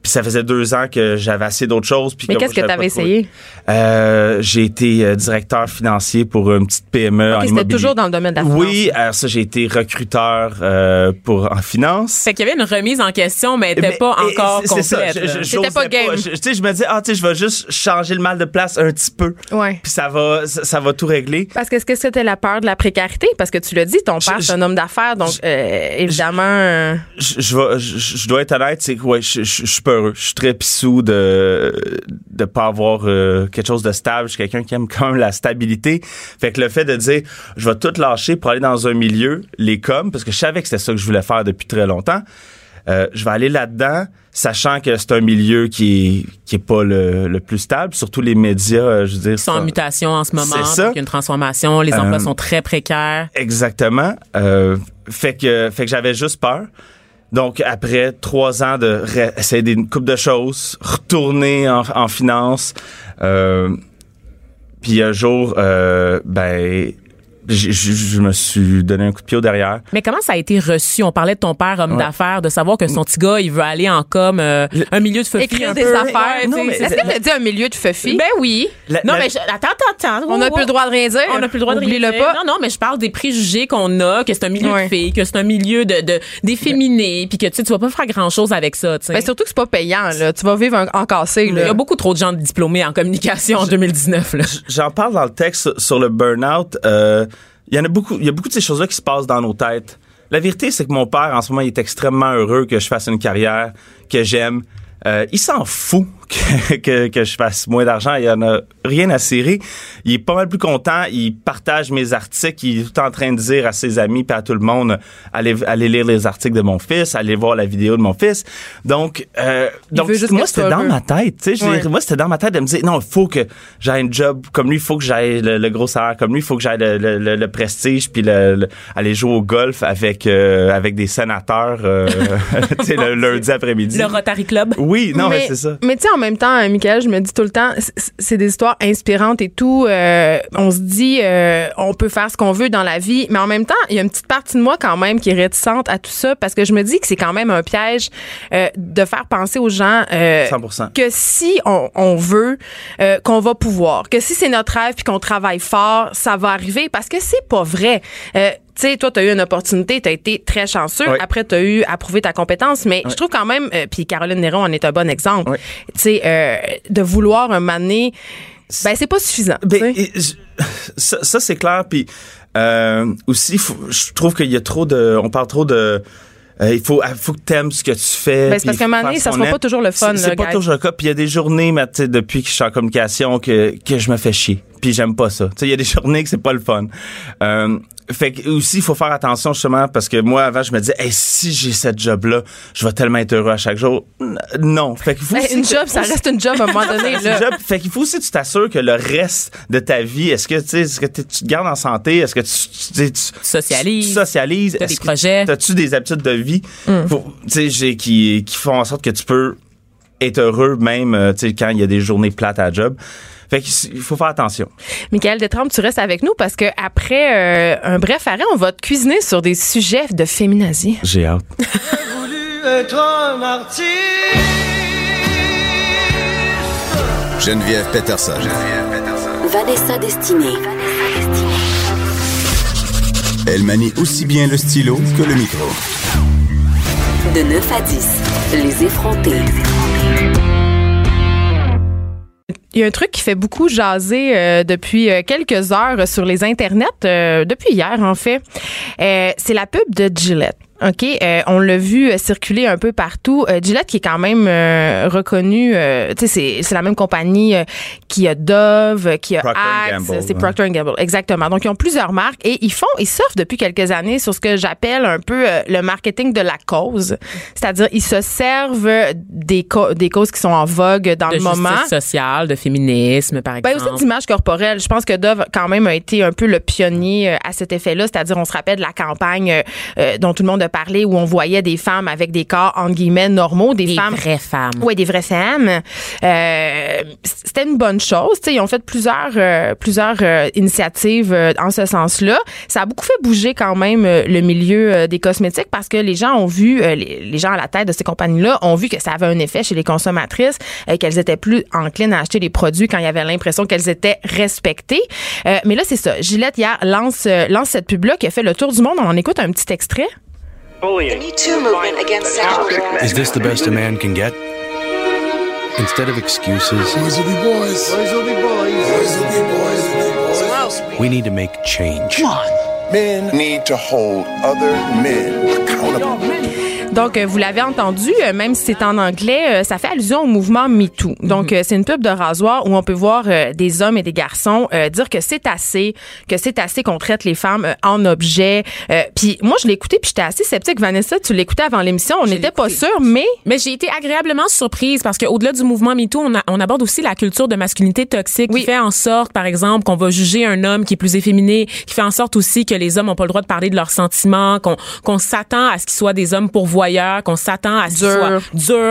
Puis ça faisait deux ans que j'avais assez d'autres choses. Puis Mais que qu'est-ce que tu avais essayé? Euh, j'ai été euh, directeur financier pour une petite PME en Ok, c'était immobilier. toujours dans le domaine de la finance. Oui, alors ça, j'ai été recruteur euh, pour en finance. Fait qu'il y avait une remise en question, mais elle était Mais- pas encore c'est- c'est ça, complète. je- pas game. Je- Tu sais, je me dis, ah, tu sais, je vais juste changer le mal de place un petit peu. Ouais. Puis ça va, ça, ça va tout régler. Parce que est-ce que c'était la peur de la précarité? Parce que tu l'as dit, ton père, Je- c'est un homme d'affaires, donc euh, évidemment. Je, je, vais- je, je dois être honnête, c'est que ouais, je, je, je suis. Je très pissou de de pas avoir euh, quelque chose de stable. Je suis quelqu'un qui aime quand même la stabilité. Fait que le fait de dire, je vais tout lâcher pour aller dans un milieu, les coms, parce que je savais que c'était ça que je voulais faire depuis très longtemps. Euh, je vais aller là-dedans, sachant que c'est un milieu qui est, qui est pas le, le plus stable. Surtout les médias, euh, je veux dire. Ils sont en mutation en ce moment. C'est ça. Il y a une transformation. Les emplois Euh, sont très précaires. Exactement. Fait que, fait que j'avais juste peur. Donc, après trois ans de essayer des coupe de choses, retourner en, en finance, euh, puis un jour, euh, ben, j- j- je me suis donné un coup de pied au derrière. Mais comment ça a été reçu? On parlait de ton père, homme Ouais. d'affaires, de savoir que son petit gars, il veut aller en com, euh, un milieu de fuffy écrire un des peu. affaires. Mais- Est-ce que tu as dit un milieu de fuffy? Ben oui. La- non, la- mais je- attends, attends, attends. on n'a plus le droit de rien dire. On n'a plus le droit de rien Oublie-le dire. pas. Non, non, mais je parle des préjugés qu'on a, que c'est un milieu Ouais. de filles, que c'est un milieu de, de d'efféminés, puis que tu sais, tu vas pas faire grand chose avec ça, tu sais. Ben, surtout que c'est pas payant, là. Tu vas vivre en, en cassé, Il y a beaucoup trop de gens diplômés en communication en 2019, là. J'en parle dans le texte sur- sur le burn-out. Euh, Il y en a beaucoup, il y a beaucoup de ces choses-là qui se passent dans nos têtes. La vérité, c'est que mon père, en ce moment, il est extrêmement heureux que je fasse une carrière que j'aime. Euh, il s'en fout que, que, que je fasse moins d'argent. Il y en a rien à cirer. Il est pas mal plus content. Il partage mes articles. Il est tout en train de dire à ses amis et à tout le monde allez, allez lire les articles de mon fils, allez voir la vidéo de mon fils. Donc, euh, donc moi, c'était dans ma tête. Tu sais, Ouais. moi, c'était dans ma tête de me dire non, il faut que j'aie un job comme lui, il faut que j'aie le, le gros salaire comme lui, il faut que j'aie le, le, le- le prestige puis le, le- aller jouer au golf avec euh, avec des sénateurs euh, tu sais, le lundi après-midi. Le Rotary Club. Oui, non, mais, c'est ça. Mais tu sais, en même temps, euh, Michael, je me dis tout le temps, c'est des histoires inspirantes et tout. euh, on se dit, euh, on peut faire ce qu'on veut dans la vie, mais en même temps, il y a une petite partie de moi quand même qui est réticente à tout ça parce que je me dis que c'est quand même un piège euh, de faire penser aux gens euh, 100%. que si on, on veut, euh, qu'on va pouvoir, que si c'est notre rêve puis qu'on travaille fort, ça va arriver parce que c'est pas vrai. Tu sais, toi, tu as eu une opportunité, tu as été très chanceux. Oui. Après, tu as eu à prouver ta compétence. Mais je trouve quand même, euh, puis Caroline Néron en est un bon exemple, Oui. tu sais, euh, de vouloir un mané, ben c'est pas suffisant. Ben, je- ça, ça, c'est clair. Puis euh, aussi, faut- je trouve qu'il y a trop de, on parle trop de. euh, il faut, faut que t'aimes ce que tu fais. Ben, c'est parce qu'à un moment donné, ça sera pas toujours le fun, C'est- pas guys. toujours le cas. Puis il y a des journées, mais, depuis que je suis en communication, que, que je me fais chier. Puis j'aime pas ça. Tu sais, il y a des journées que c'est pas le fun. Euh, fait que aussi, il faut faire attention justement parce que moi, avant, je me disais, hey, si j'ai cette job-là, je vais tellement être heureux à chaque jour. Non. Fait qu'il faut Ben, aussi une que- job, ça reste une job à un moment donné. là. job. Fait qu'il faut aussi que tu t'assures que le reste de ta vie, est-ce que tu sais, est-ce que tu te gardes en santé, est-ce que tu, tu, tu, tu- Socialises. tu socialises, est-ce des que projets. T'as-tu des habitudes de vie, Mm. Faut- qui qui font en sorte que tu peux être heureux même, euh, tu sais, quand il y a des journées plates à la job. Fait qu'il faut faire attention. Michael Détrempe, tu restes avec nous parce que après euh, un bref arrêt, on va te cuisiner sur des sujets de féminazie. J'ai hâte. voulu être un artiste. Geneviève Peterson. Vanessa Destinée. Elle manie aussi bien le stylo que le micro. De 9 à 10, les effrontés. Il y a un truc qui fait beaucoup jaser euh, depuis euh, quelques heures sur les internets, euh, depuis hier en fait. Euh, c'est la pub de Gillette. OK, euh, on l'a vu euh, circuler un peu partout. Euh, Gillette qui est quand même euh, reconnu, euh, tu sais, c'est, c'est la même compagnie euh, qui a Dove, euh, qui a Procter Axe, Gamble, c'est ouais. Procter Gamble, exactement. Donc ils ont plusieurs marques et ils font, ils surfent depuis quelques années sur ce que j'appelle un peu euh, le marketing de la cause, c'est-à-dire ils se servent des co- des causes qui sont en vogue dans de le moment. justice sociale, de féminisme, par Ben exemple. aussi d'image corporelle. Je pense que Dove quand même a été un peu le pionnier euh, à cet effet-là, c'est-à-dire on se rappelle de la campagne dont tout le monde a parlé où on voyait des femmes avec des corps entre guillemets normaux, des, des femmes vraies femmes. oui, des vraies femmes. Euh, c'était une bonne chose. Tu sais, ils ont fait plusieurs, euh, plusieurs euh, initiatives euh, en ce sens-là. Ça a beaucoup fait bouger quand même le milieu des cosmétiques parce que les gens ont vu, les, les gens à la tête de ces compagnies-là ont vu que ça avait un effet chez les consommatrices, qu'elles étaient plus enclines à acheter les produits quand il y avait l'impression qu'elles étaient respectées. Euh, mais là, c'est ça. Gillette hier lance, lance cette pub-là qui a fait le tour du monde. On en écoute un petit extrait. Me Too movement against sexual harassment. Is this the best a man can get? Instead of excuses, we need to make change. Come on. Men need to hold other men accountable. Donc, euh, vous l'avez entendu, euh, même si c'est en anglais, euh, ça fait allusion au mouvement MeToo. Donc, euh, c'est une pub de rasoir où on peut voir des hommes et des garçons dire que c'est assez, que c'est assez qu'on traite les femmes en objet. Puis moi, je l'ai écouté, puis j'étais assez sceptique. Vanessa, tu l'écoutais avant l'émission, on n'était pas sûr, mais Mais j'ai été agréablement surprise parce qu'au-delà du mouvement MeToo, on, a- on aborde aussi la culture de masculinité toxique Oui. qui fait en sorte, par exemple, qu'on va juger un homme qui est plus efféminé, qui fait en sorte aussi que les hommes n'ont pas le droit de parler de leurs sentiments, qu'on qu'on s'attend à ce qu'ils soient des hommes pourvoyeurs, qu'on s'attend à ce Dur. Mm. soient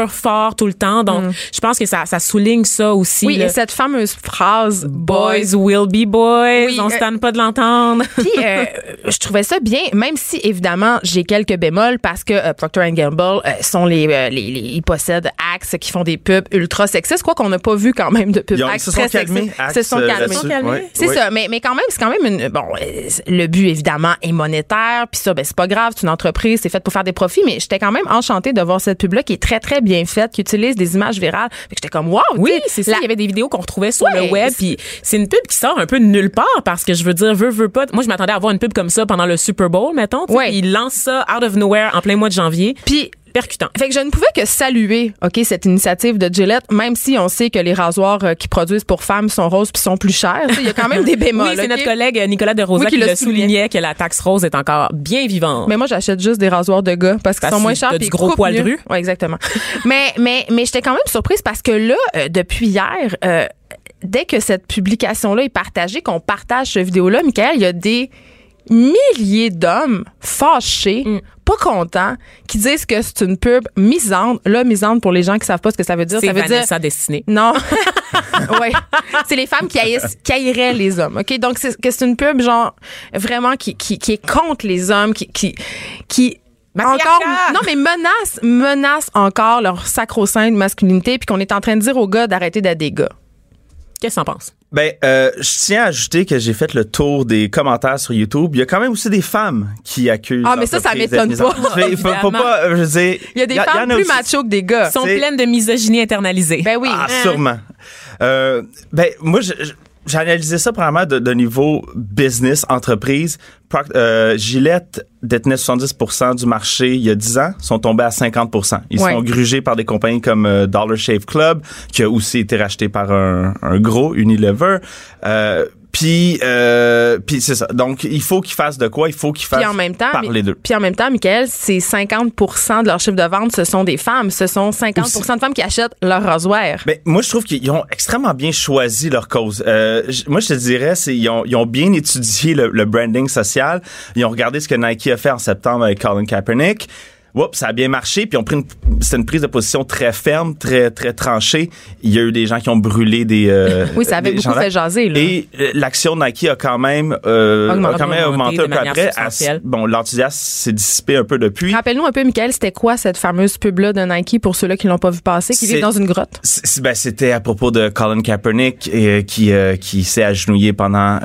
durs, forts tout le temps. Donc, je pense que ça, ça souligne ça aussi. oui, là. et cette fameuse phrase Boys will be boys. Oui, on euh, se tanne pas de l'entendre. Puis euh, je trouvais ça bien, même si évidemment j'ai quelques bémols parce que euh, Procter Gamble euh, sont les, euh, les, les- ils possèdent Axe qui font des pubs ultra sexistes, quoi qu'on n'a pas vu quand même de pubs Axe ils se sont très calmés, sexistes. Se sont euh, calmés. C'est ça, mais, mais quand même, c'est quand même une. Bon, euh, le but, évidemment, est monétaire. Puis ça, ben, c'est pas grave. C'est une entreprise, c'est fait pour faire des profits. Mais j'étais quand même enchantée de voir cette pub-là qui est très, très bien faite, qui utilise des images virales. J'étais comme, wow! Oui, c'est ça. Il y avait des vidéos qu'on retrouvait sur Ouais, le web, c'est- puis c'est une pub qui sort un peu de nulle part parce que je veux dire, veux, veux pas. Moi, je m'attendais à voir une pub comme ça pendant le Super Bowl, mettons. Ouais. Ils lancent ça out of nowhere en plein mois de janvier. Puis percutant. Fait que je ne pouvais que saluer, OK, cette initiative de Gillette, même si on sait que les rasoirs euh, qu'ils produisent pour femmes sont roses puis sont plus chers. Il y a quand même des bémols. Oui, c'est notre collègue Nicolas de Rosa Oui, qui qui, le soulignait. que la taxe rose est encore bien vivante. Mais moi, j'achète juste des rasoirs de gars parce qu'ils sont moins chers puis du gros poil dru. Ouais, exactement. mais mais mais j'étais quand même surprise parce que là, euh, depuis hier, euh, dès que cette publication-là est partagée, qu'on partage cette vidéo-là, Michael, il y a des milliers d'hommes fâchés, Mm. pas contents, qui disent que c'est une pub misante. Là, misante pour les gens qui savent pas ce que ça veut dire, C'est ça veut dire Vanessa Destinée. non. ouais. C'est les femmes qui haïssent, qui haïraient les hommes. OK? Donc, c'est que c'est une pub, genre, vraiment qui, qui, qui est contre les hommes, qui, qui, qui encore, non, mais menace, menace encore leur sacro-sainte masculinité, puis qu'on est en train de dire aux gars d'arrêter d'être des gars. Qu'est-ce que t'en penses? Ben, euh, je tiens à ajouter que j'ai fait le tour des commentaires sur YouTube. Il y a quand même aussi des femmes qui accusent. Ah, mais ça, ça m'étonne pas. Faut, pas, euh, je Il y a des y femmes plus aussi. machos que des gars. Ils sont pleines de misogynie internalisée. Ben oui. Ah, sûrement. Euh, ben, moi, je- je- j'ai analysé ça premièrement de, de niveau business, entreprise. Proc- euh, Gillette détenait 70% du marché il y a 10 ans, sont tombés à 50% Ils Ouais. sont grugés par des compagnies comme euh, Dollar Shave Club, qui a aussi été racheté par un, un gros Unilever. Euh, puis, euh, puis c'est ça. Donc, il faut qu'ils fassent de quoi? Il faut qu'ils fassent Puis en même temps, parler mais- d'eux. puis en même temps, Michael, c'est 50 de leur chiffre de vente, ce sont des femmes. Ce sont 50 de femmes qui achètent leur rasoir. Ben, moi, je trouve qu'ils ont extrêmement bien choisi leur cause. Euh, moi, je te dirais, c'est ils ont, ils ont bien étudié le, le branding social. Ils ont regardé ce que Nike a fait en septembre avec Colin Kaepernick. Oups, ça a bien marché, puis ont pris une, c'était une prise de position très ferme, très très tranchée. Il y a eu des gens qui ont brûlé des. euh, Oui, ça avait beaucoup là. fait jaser, là. Et euh, l'action de Nike a quand même, euh, Augmenté. a quand même Augmenté un peu après. À- bon, l'enthousiasme s'est dissipé un peu depuis. Rappelle-nous un peu, Michael, c'était quoi cette fameuse pub-là de Nike pour ceux-là qui l'ont pas vu passer, qui C'est- vivent dans une grotte? C'est- c'est- ben, c'était à propos de Colin Kaepernick qui euh, qui s'est agenouillé pendant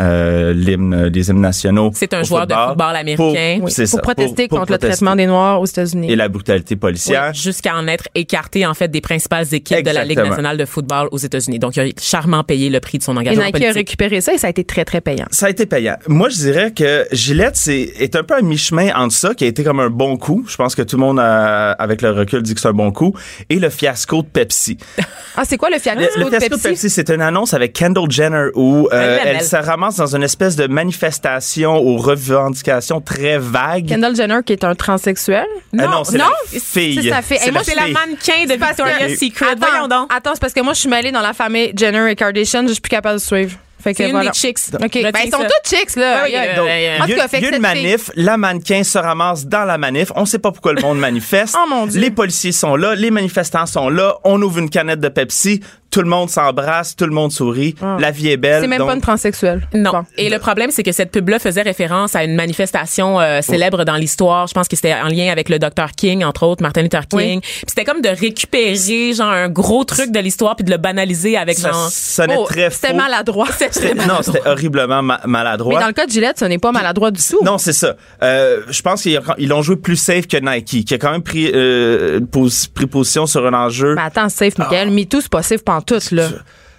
l'hymne des hymnes nationaux. C'est un joueur de football américain. Pour, Oui, c'est pour ça, protester pour contre le traitement des Noirs aux États-Unis. Et la brutalité Oui, policière. jusqu'à en être écarté en fait des principales équipes de la Ligue nationale de football aux États-Unis. Donc il a charmement payé le prix de son Et engagement Nike a politique. récupéré ça et ça a été très, très payant. Ça a été payant. Moi, je dirais que Gillette c'est, est un peu à mi-chemin entre ça, qui a été comme un bon coup. Je pense que tout le monde, euh, avec le recul, dit que c'est un bon coup. Et le fiasco de Pepsi. Ah, c'est quoi le fiasco Le, le de fiasco Pepsi? de Pepsi, c'est une annonce avec Kendall Jenner où euh, Elle se ramasse dans une espèce de manifestation aux revendications très vagues. Kendall Jenner qui est un transsexuel? Ah non, c'est la fille. C'est sa fille. C'est Et moi, c'est la mannequin de Victoria's Secret. Attends, Voyons donc. Attends, c'est parce que moi, je suis mêlée dans la famille Jenner et Kardashian. Je suis plus capable de suivre. Fait que une voilà. des chicks. Ben, ils sont tous chicks, là. Oui, Il y a- Donc, euh, En il y tout a, cas, fait il y a que une fille- manif, la mannequin se ramasse dans la manif. On sait pas pourquoi le monde manifeste. Oh, mon Dieu. Les policiers sont là, les manifestants sont là. On ouvre une canette de Pepsi, tout le monde s'embrasse, tout le monde sourit. La vie est belle. C'est même donc- pas une transsexuelle. Non. Bon. Et le problème, c'est que cette pub-là faisait référence à une manifestation euh, célèbre dans l'histoire. Je pense que c'était en lien avec le Dr. King, entre autres, Martin Luther King. Puis c'était comme de récupérer genre un gros truc de l'histoire puis de le banaliser avec ça genre. sonnait Oh, très C'était maladroit. C'était- non, c'était horriblement ma- maladroit. Mais dans le cas de Gillette, ce n'est pas maladroit du tout. Non, c'est ça. Euh, je pense qu'ils ont- ils l'ont joué plus safe que Nike, qui a quand même pris, euh, pos- pris position sur un enjeu. Mais attends, safe, Michael. Ah. MeToo, c'est pas safe pantoute, là.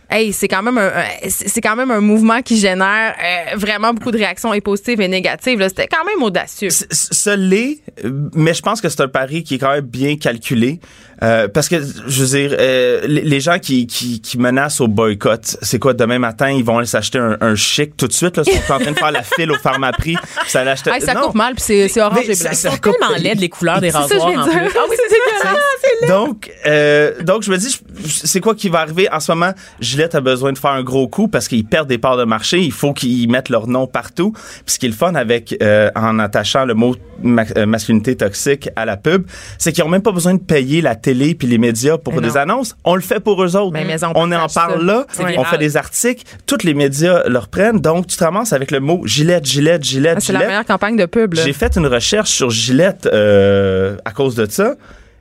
Hey, c'est quand même un, c'est quand même un mouvement qui génère euh, vraiment beaucoup de réactions et positives et négatives. C'était quand même audacieux. Ce l'est, euh, mais je pense que c'est un pari qui est quand même bien calculé. Euh, parce que, je veux dire, euh, les gens qui, qui, qui menacent au boycott, c'est quoi, demain matin, ils vont aller s'acheter un, un chic tout de suite, là, ils sont en train de faire la file au pharmaprix, ça l'acheter. Hey, ça Non. coupe mal, puis c'est c'est orange Mais et blanc. ça- ça Ils sont coupe- tellement laides les couleurs des C'est ça, je rasoirs en dire. plus. Ah oui, c'est dégueulasse. Donc, euh, donc je me dis, c'est quoi qui va arriver? En ce moment? Gillette a besoin de faire un gros coup parce qu'ils perdent des parts de marché. Il faut qu'ils mettent leur nom partout. Puis ce qui est le fun avec euh, en attachant le mot ma- euh, masculinité toxique à la pub, c'est qu'ils ont même pas besoin de payer la télé puis les médias pour des non. annonces. On le fait pour eux autres. Mais- mais on on en parle ça. là. On viral. fait des articles. Tous les médias le reprennent. Donc tu te ramasses avec le mot Gillette, Gillette, Gillette, Ah, C'est la meilleure campagne de pub. J'ai fait une recherche sur Gillette euh, à cause de ça.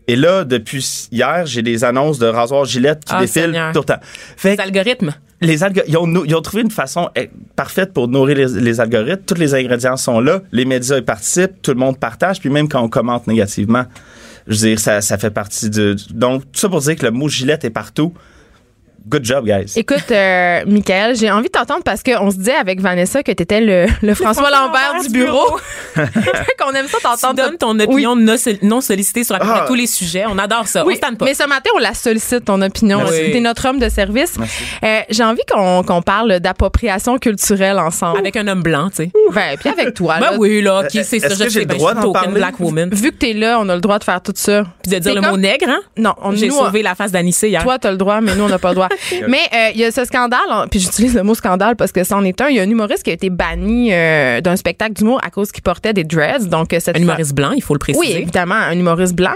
Et là, depuis hier, j'ai des annonces de rasoir Gillette qui Ah, défilent Seigneur. tout le temps. Fait Les algorithmes. les ils, ont, nou- ils ont trouvé une façon eh, parfaite pour nourrir les, les algorithmes. Tous les ingrédients sont là. Les médias y participent. Tout le monde partage. Puis même quand on commente négativement, je veux dire, ça, ça fait partie de... Donc, tout ça pour dire que le mot Gillette est partout. Good job, guys. Écoute, euh, Michael, j'ai envie de t'entendre parce qu'on se disait avec Vanessa que t'étais le, le François Lambert du bureau. qu'on aime ça Tu t'entendre. donnes ton opinion non sol- non sollicitée sur à peu près Ah. tous les sujets. On adore ça. Oui, on pas. mais ce matin, on la sollicite, ton opinion. Merci. T'es notre homme de service. Euh, j'ai envie qu'on parle d'appropriation culturelle ensemble. Avec un homme blanc, tu sais. Ben, puis avec toi. Ben là. oui, là, qui c'est Est-ce ça, je que j'ai sais, le ben, je droit suis d'en parler? black woman. Vu que t'es là, on a le droit de faire tout ça. Puis de dire le mot nègre, hein? Non, on J'ai sauvé la face d'Anissé hier. Toi, t'as le droit, mais nous, on n'a pas le droit. mais euh, il y a ce scandale, puis j'utilise le mot scandale parce que c'en est un. Il y a un humoriste qui a été banni euh, d'un spectacle d'humour à cause qu'il portait des dreads. Donc, euh, cette un humoriste blanc, il faut le Oui, préciser. évidemment, un humoriste blanc.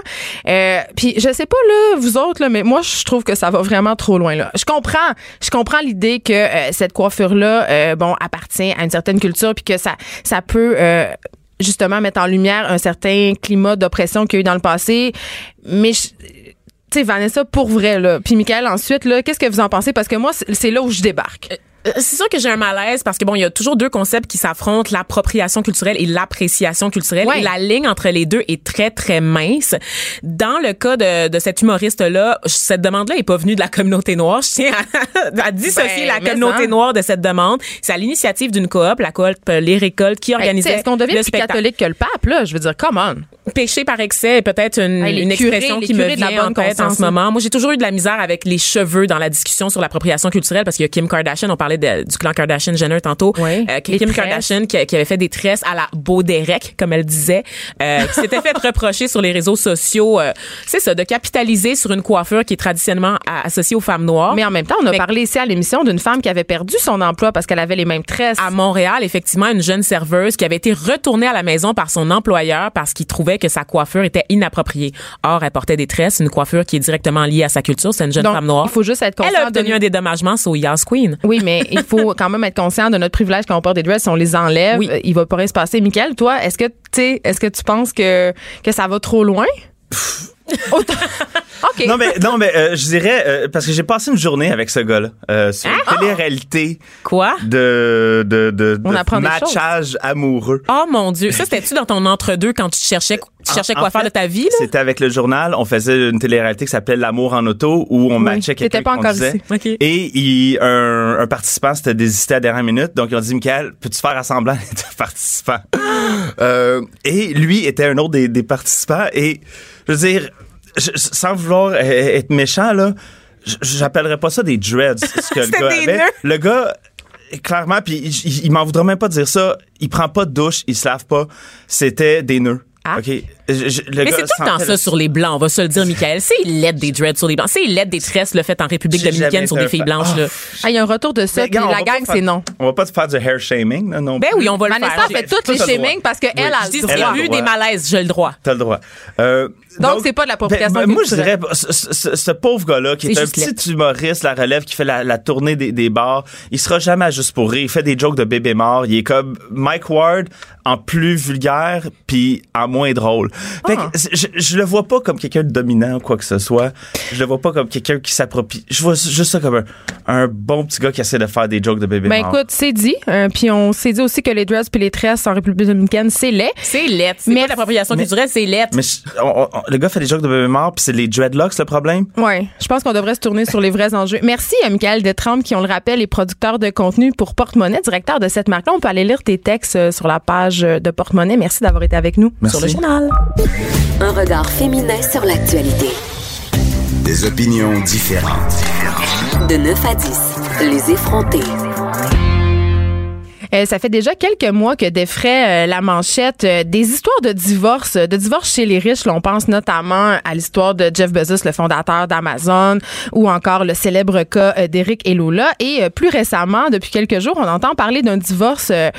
Euh, puis je sais pas là, vous autres là, mais moi je trouve que ça va vraiment trop loin là. Je comprends, je comprends l'idée que euh, cette coiffure là, bon, appartient à une certaine culture puis que ça, ça peut euh, justement mettre en lumière un certain climat d'oppression qu'il y a eu dans le passé. Mais je- tu sais, Vanessa, pour vrai, là. Puis Michael, ensuite, là, qu'est-ce que vous en pensez? Parce que moi, c'est là où je débarque. Euh, C'est sûr que j'ai un malaise parce que bon, il y a toujours deux concepts qui s'affrontent, l'appropriation culturelle et l'appréciation culturelle. Ouais. Et la ligne entre les deux est très, très mince. Dans le cas de, de cet humoriste-là, cette demande-là est pas venue de la communauté noire. Je tiens à, à dissocier Ben, la communauté ça. noire de cette demande. C'est à l'initiative d'une coop, la coop Les Récoltes, qui Hey, sais, organisait Est-ce qu'on devient le plus spectacle. catholique que le pape, là? Je veux dire, come on. Péché par excès est peut-être une, Hey, une curés- expression qui me curés de la vient en tête en ce moment. Moi, j'ai toujours eu de la misère avec les cheveux dans la discussion sur l'appropriation culturelle parce qu'il y a Kim Kardashian, on parlait de- du clan Kardashian-Jenner tantôt. Oui, Euh, Kim tresses. Kardashian qui, qui avait fait des tresses à la beau Derek, comme elle disait, euh, qui s'était fait reprocher sur les réseaux sociaux, euh, c'est ça, de capitaliser sur une coiffure qui est traditionnellement associée aux femmes noires. Mais en même temps, on a parlé ici à l'émission d'une femme qui avait perdu son emploi parce qu'elle avait les mêmes tresses. à Montréal, effectivement, une jeune serveuse qui avait été retournée à la maison par son employeur parce qu'il trouvait que sa coiffure était inappropriée. Or, elle portait des tresses, une coiffure qui est directement liée à sa culture. C'est une jeune Donc, femme noire. il faut juste être Elle conscient a obtenu de- un dédommagement sur Yas Queen. Oui, mais il faut quand même être conscient de notre privilège quand on porte des dresses. Si on les enlève, Oui. il va pas rien se passer. Michael, toi, est-ce que est-ce que tu penses que que ça va trop loin? Autant- OK. Non, mais, non, mais euh, je dirais, euh, parce que j'ai passé une journée avec ce gars-là euh, sur une télé-réalité Quoi? de, de, de, de matchage amoureux. Oh mon Dieu. Ça, c'était-tu dans ton entre-deux quand tu cherchais, tu cherchais quoi en faire fait, de ta vie, là? C'était avec le journal. On faisait une télé-réalité qui s'appelait L'amour en auto où on matchait quelqu'un pas encore disait. ici. Et il, un, un participant s'était désisté à la dernière minute. Donc, ils ont dit, Michael, peux-tu faire assemblant d'être participant? Euh, et lui était un autre des, des participants. Et, je veux dire, je- sans vouloir e- être méchant, là, j'appellerais pas ça des dreads, ce que le gars des avait. nœuds. Le gars, clairement, puis il, il- il m'en voudra même pas dire ça, il prend pas de douche, il se lave pas. C'était des nœuds. Ah. OK? Je- je- le Mais c'est tout le temps ça le- sur les blancs, on va se le dire, Michael. C'est laid des dreads sur les blancs. C'est laid des tresses le fait en République dominicaine sur des filles blanches, là. Ah, il y a un retour de ça, Mais puis la va pas gang, c'est non. On va pas te faire du hair shaming, là, non Ben oui, on va le Vanessa faire. fait toutes les shaming parce qu'elle Oui. a Je Elle a le droit. des malaises, j'ai le droit. T'as le droit. Euh, Donc, c'est pas de l'appropriation ben, ben, Moi, je dirais, ce, ce- ce pauvre gars-là, qui est, un petit humoriste, la relève, qui fait la, la tournée des, des bars, il sera jamais à juste pour rire. Il fait des jokes de bébé mort. Il est comme Mike Ward en plus vulgaire puis en moins drôle. Fait que Ah. je, je le vois pas comme quelqu'un de dominant ou quoi que ce soit. Je le vois pas comme quelqu'un qui s'approprie. Je vois juste ça comme un, un bon petit gars qui essaie de faire des jokes de bébé Ben mort. écoute, c'est dit. Euh, puis on s'est dit aussi que les dresses puis les tresses en République dominicaine, c'est laid. C'est laid. C'est Mais- l'appropriation culturelle, c'est laid. Mais je- on- on- le gars fait des jokes de bébé mort puis c'est les dreadlocks le problème? Oui, je pense qu'on devrait se tourner sur les vrais enjeux. Merci à Michael Détrempe, qui, on le rappelle, est producteur de contenu pour Porte-Monnaie, directeur de cette marque-là. On peut aller lire tes textes euh, sur la page euh, de Porte-Monnaie. Merci d'avoir été avec nous Merci. sur le journal. Un regard féminin sur l'actualité. Des opinions différentes. De 9 à 10, les effrontés. Euh, ça fait déjà quelques mois que défraie euh, la manchette euh, des histoires de divorce, de divorce chez les riches. Là, on pense notamment à l'histoire de Jeff Bezos, le fondateur d'Amazon, ou encore le célèbre cas euh, d'Eric et Lola. Et euh, plus récemment, depuis quelques jours, on entend parler d'un divorce euh,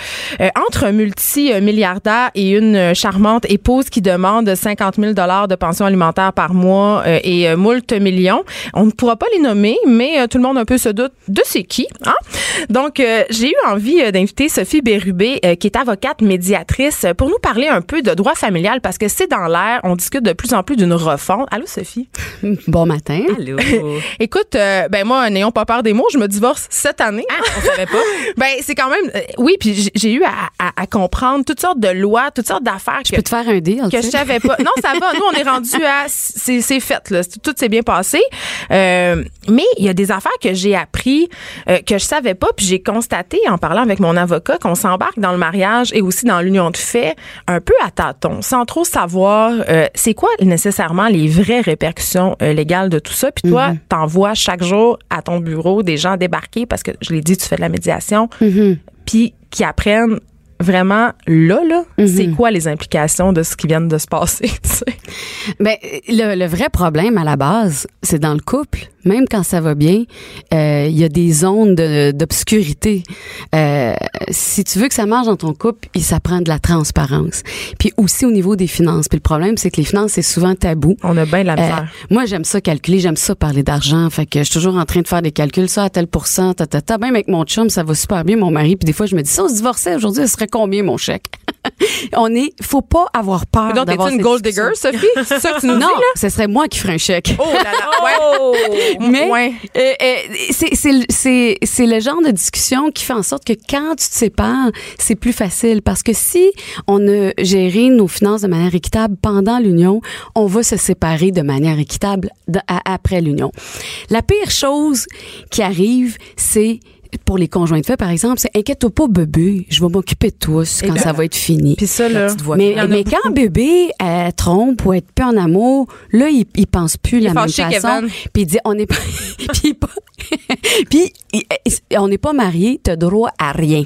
entre un multimilliardaire et une charmante épouse qui demande 50 000 dollars de pension alimentaire par mois et moult millions. On ne pourra pas les nommer, mais tout le monde un peu se doute de c'est qui. Hein? Donc, j'ai eu envie d'inviter invité Sophie Bérubé, euh, qui est avocate médiatrice, euh, pour nous parler un peu de droit familial parce que c'est dans l'air. On discute de plus en plus d'une refonte. Allô, Sophie? Bon matin. Allô? Écoute, euh, ben moi, n'ayons pas peur des mots, je me divorce cette année. Ah, on savait pas. ben c'est quand même, euh, oui, puis j'ai- eu à, à- à comprendre toutes sortes de lois, toutes sortes d'affaires Je que, peux te faire un deal. que je savais pas. Non, ça va. Nous, on est rendu à, c'est c'est fait là, tout s'est bien passé. Euh, mais il y a des affaires que j'ai appris euh, que je savais pas, puis j'ai constaté en parlant avec mon avocat qu'on s'embarque dans le mariage et aussi dans l'union de fait un peu à tâtons, sans trop savoir euh, c'est quoi nécessairement les vraies répercussions euh, légales de tout ça. Puis toi, t'envoies chaque jour à ton bureau des gens débarquer parce que je l'ai dit, tu fais de la médiation, puis qui apprennent vraiment là là, c'est quoi les implications de ce qui vient de se passer. tu sais? Ben, le, le vrai problème à la base, c'est dans le couple. Même quand ça va bien, euh, il y a des zones de- d'obscurité. Euh, si tu veux que ça marche dans ton couple, il ça prend de la transparence. Puis aussi au niveau des finances. Puis le problème, c'est que les finances, c'est souvent tabou. On a bien la Euh, misère. moi, j'aime ça calculer, j'aime ça parler d'argent. Fait que je suis toujours en train de faire des calculs, ça à tel pourcent, ta, ta, ta. Même avec mon chum, ça va super bien, mon mari. Puis des fois, je me dis, si on se divorçait aujourd'hui, ce serait combien mon chèque? on est, faut pas avoir peur. Mais donc, t'es une gold digger, Sophie? C'est ça que tu nous dis, Non, là? ce serait moi qui ferais un chèque. Oh là là, ouais. Oh! Mais Ouais. euh, euh, c'est le- c'est c'est le genre de discussion qui fait en sorte que quand tu te sépares, c'est plus facile parce que si on a géré nos finances de manière équitable pendant l'union, on va se séparer de manière équitable de- à- après l'union. La pire chose qui arrive, c'est pour les conjoints de fait, par exemple, c'est inquiète-toi pas, bébé, je vais m'occuper de toi quand ben, ça va être fini. Puis ça, là. Mais, quand bébé elle trompe ou être plus en amour, là, il, il pense plus la même façon. Puis il dit, on n'est pas, puis, on n'est pas marié, t'as droit à rien.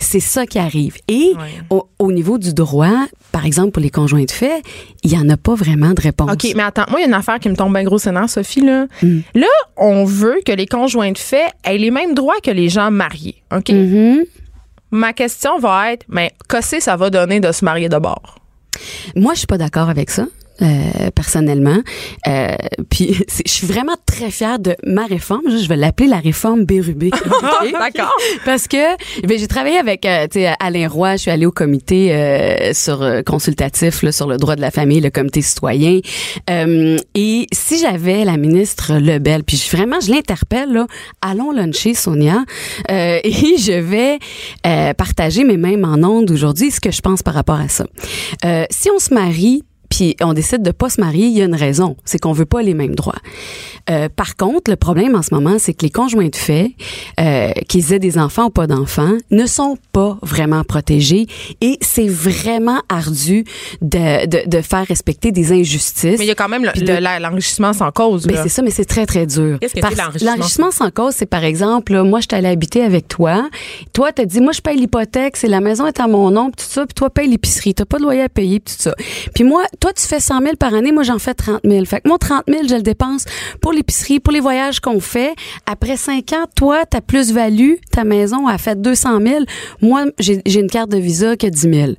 C'est ça qui arrive. Et au, au niveau du droit, par exemple pour les conjoints de fait, il y en a pas vraiment de réponse. OK, mais attends, moi, il y a une affaire qui me tombe bien gros sénat, Sophie, là. Mm. Là, on veut que les conjoints de fait aient les mêmes droits que les gens mariés. OK? Mhm. Ma question va être, mais qu'est-ce que ça va donner de se marier de bord? Moi, je suis pas d'accord avec ça. Euh, personnellement, Euh, puis je suis vraiment très fière de ma réforme. Je vais l'appeler la réforme Bérubé. OK? D'accord. Parce que ben, j'ai travaillé avec euh, Alain Roy, je suis allée au comité sur consultatif là, sur le droit de la famille, le comité citoyen. Et si j'avais la ministre Lebel, puis je- vraiment je l'interpelle là, allons luncher Sonia et je vais partager mes mêmes en ondes aujourd'hui ce que je pense par rapport à ça. Si on se marie puis on décide de pas se marier, il y a une raison, c'est qu'on veut pas les mêmes droits. Euh, par contre, le problème en ce moment, c'est que les conjoints de fait, euh, qu'ils aient des enfants ou pas d'enfants, ne sont pas vraiment protégés et c'est vraiment ardu de, de, de faire respecter des injustices. Mais il y a quand même le- de- le- l'enrichissement sans cause. Ben, c'est ça, mais c'est très, très dur. Qu'est-ce que Parce- c'est l'enrichissement L'enrichissement sans cause, c'est par exemple, là, moi, je t'allais habiter avec toi. Toi, t'as dit, moi, je paye l'hypothèque, c'est la maison est à mon nom, pis tout ça, puis toi, paye l'épicerie. T'as pas de loyer à payer, pis tout ça. Puis moi, toi, tu fais 100 000 par année, moi, j'en fais 30 000. Fait que moi, 30 000, je le dépense pour l'épicerie, pour les voyages qu'on fait. Après 5 ans, toi, ta plus-value, ta maison a fait 200 000. Moi, j'ai une carte de visa qui a 10 000.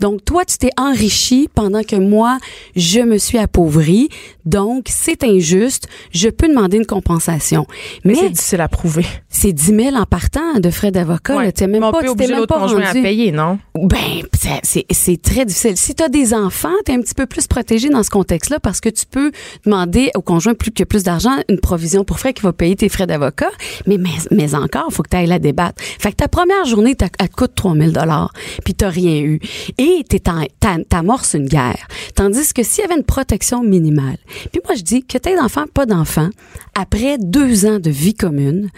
Donc, toi, tu t'es enrichi pendant que moi, je me suis appauvrie. Donc, c'est injuste. Je peux demander une compensation. Mais Mais c'est difficile à prouver. c'est 10 000 en partant de frais d'avocat. Ouais. Tu même on pas, peut tu même pas conjoint à rendu. payer, non? Ben, c'est très difficile. Si tu as des enfants, tu es un petit peu plus protégé dans ce contexte-là parce que tu peux demander au conjoint plus que plus d'argent, une provision pour frais qui va payer tes frais d'avocat. Mais, mais, encore, il faut que tu ailles la débattre. Fait que ta première journée, t'as- elle te coûte 3000 dollars, puis t'as rien eu. Et t'es t'amorces une guerre. Tandis que s'il y avait une protection minimale. Puis moi, je dis que t'aies d'enfants, pas d'enfants, après deux ans de vie commune,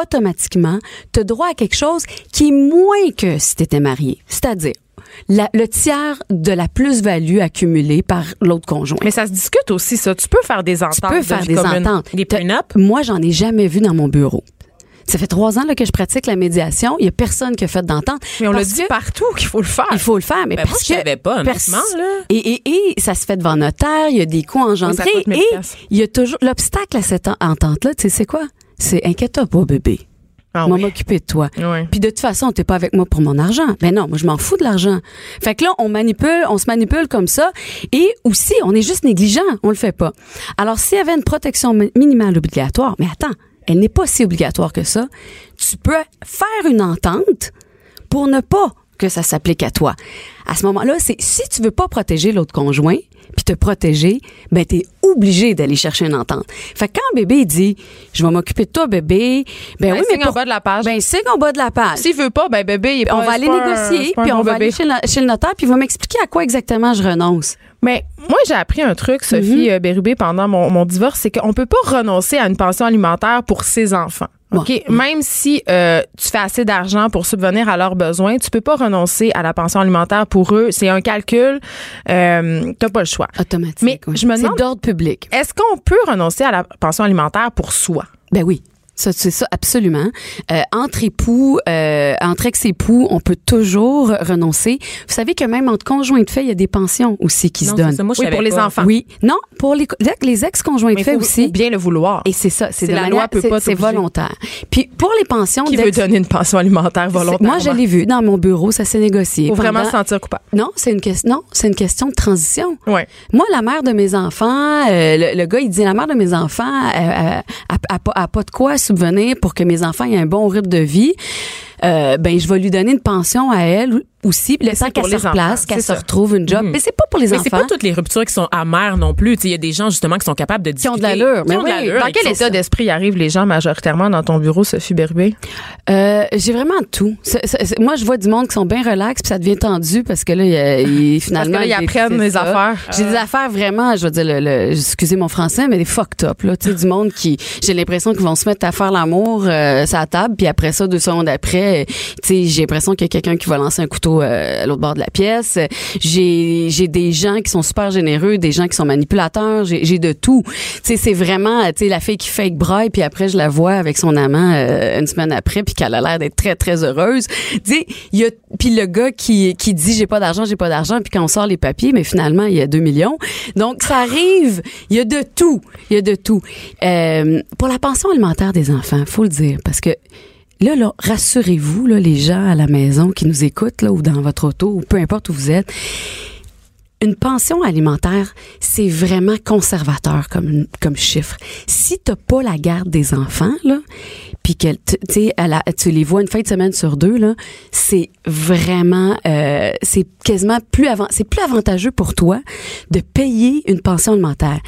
automatiquement, tu as droit à quelque chose qui est moins que si tu étais marié. C'est-à-dire, la- le tiers de la plus-value accumulée par l'autre conjoint. Mais ça se discute aussi, ça. Tu peux faire des ententes. tu peux faire des commune. ententes. Des? Moi, j'en ai jamais vu dans mon bureau. Ça fait trois ans là, que je pratique la médiation. Il y a personne qui a fait d'entente. Mais on le dit partout qu'il faut le faire. Il faut le faire, mais Ben, parce je que savais pas, honnêtement, là. Et, et, et ça se fait devant notaire. Il y a des coûts engendrés. coûte 1000 et il y a toujours l'obstacle à cette en- entente-là. Tu sais, c'est quoi? C'est inquiète-toi pas, bébé. Ah oui. m'occuper de toi. Puis de toute façon, t'es pas avec moi pour mon argent. Ben non, moi je m'en fous de l'argent. Fait que là, on manipule, on se manipule comme ça. Et aussi, on est juste négligent, on le fait pas. Alors, s'il y avait une protection mi- minimale obligatoire, mais attends, elle n'est pas si obligatoire que ça. Tu peux faire une entente pour ne pas que ça s'applique à toi. À ce moment-là, c'est si tu veux pas protéger l'autre conjoint, puis te protéger, ben t'es obligé d'aller chercher une entente. Fait que quand bébé dit je vais m'occuper de toi bébé, ben, Ben, oui mais signe en pour- bas de la page. Ben signe en bas de la page. S'il veut pas, ben bébé, il est on pas- va aller négocier, un puis on va bébé. aller chez le, chez le notaire, puis il va m'expliquer à quoi exactement je renonce. Mais moi, j'ai appris un truc, Sophie euh, Bérubé, pendant mon, mon divorce, c'est qu'on peut pas renoncer à une pension alimentaire pour ses enfants. OK? Même si euh, tu fais assez d'argent pour subvenir à leurs besoins, tu peux pas renoncer à la pension alimentaire pour eux. C'est un calcul. Euh, T'as pas le choix. Automatique. Mais oui. je me C'est demande, d'ordre public. est-ce qu'on peut renoncer à la pension alimentaire pour soi? Ben oui. Ça, c'est ça, absolument. Euh, entre époux, euh, entre ex-époux, on peut toujours renoncer. Vous savez que même entre conjoints de fait, il y a des pensions aussi qui Non, se donnent. ça. Moi, je Oui, pour les pas. enfants. Oui. Non, pour les, les ex-conjoints de fait faut, aussi. faut bien le vouloir. Et c'est ça, c'est la manière- loi peut pas C'est volontaire. Puis pour les pensions Qui veut donner une pension alimentaire volontairement? Moi, je l'ai vu dans mon bureau, ça s'est négocié. Faut vraiment se sentir coupable. Non, c'est une question. Non, c'est une question de transition. Ouais. Moi, la mère de mes enfants, euh, le, le gars, il dit la mère de mes enfants a, a pas- a pas de quoi subvenir pour que mes enfants aient un bon rythme de vie. Euh, ben, je vais lui donner une pension à elle aussi, le Mais temps qu'elle se replace, qu'elle se retrouve une job. Mhm. Mais c'est pas pour les Mais enfants. c'est pas toutes les ruptures qui sont amères non plus. Il y a des gens justement qui sont capables de Qui ont discuter. de l'allure. Qui Mais ont de l'allure Dans quel état d'esprit arrivent les gens majoritairement dans ton bureau, Sophie Bérubé? Euh, j'ai vraiment tout. Moi, je vois du monde qui sont bien relax, puis ça devient tendu parce que là, y a- il- finalement, là, ils il- apprennent c'est les ça. affaires. J'ai des affaires vraiment, je veux dire, le, le- excusez mon français, mais des fucked up là. Tu sais, du monde qui, j'ai l'impression qu'ils vont se mettre à faire l'amour euh, sur la table, puis après ça, deux secondes après, tu sais, j'ai l'impression qu'il y a quelqu'un qui va lancer un couteau euh, à l'autre bord de la pièce. J'ai, j'ai des gens qui sont super généreux, des gens qui sont manipulateurs. J'ai, j'ai de tout. Tu sais, c'est vraiment, tu sais, la fille qui fake braille, puis après je la vois avec son amant euh, une semaine après, puis qu'elle a l'air d'être très très heureuse. Tu sais, il y a, puis le gars qui qui dit j'ai pas d'argent, j'ai pas d'argent, puis quand on sort les papiers, mais finalement il y a 2 millions. Donc ça arrive. Il y a de tout. Il y a de tout. Euh, pour la pension alimentaire des enfants, faut le dire, parce que Là, là, rassurez-vous, là, les gens à la maison qui nous écoutent, là, ou dans votre auto, ou peu importe où vous êtes, une pension alimentaire, c'est vraiment conservateur comme, comme chiffre. Si t'as pas la garde des enfants, là, puis que la- tu les vois une fin de semaine sur deux, là, c'est vraiment, euh, c'est quasiment plus avant, c'est plus avantageux pour toi de payer une pension alimentaire.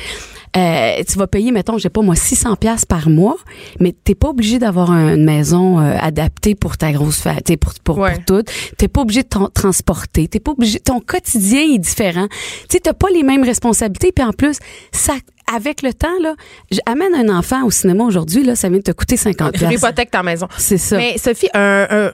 Euh, tu vas payer, mettons, je sais pas moi, 600 pièces par mois, mais t'es pas obligé d'avoir une maison euh, adaptée pour ta grosse fête, pour pour, Ouais. pour tout. T'es pas obligé de t'en- transporter, t'es pas obligé. Ton quotidien est différent. Tu t'as pas les mêmes responsabilités, puis en plus, ça. Avec le temps, là, j'amène un enfant au cinéma aujourd'hui, là, ça vient de te coûter 50 Tu pièces. hypothèques ta maison. C'est ça. Mais Sophie, un, un,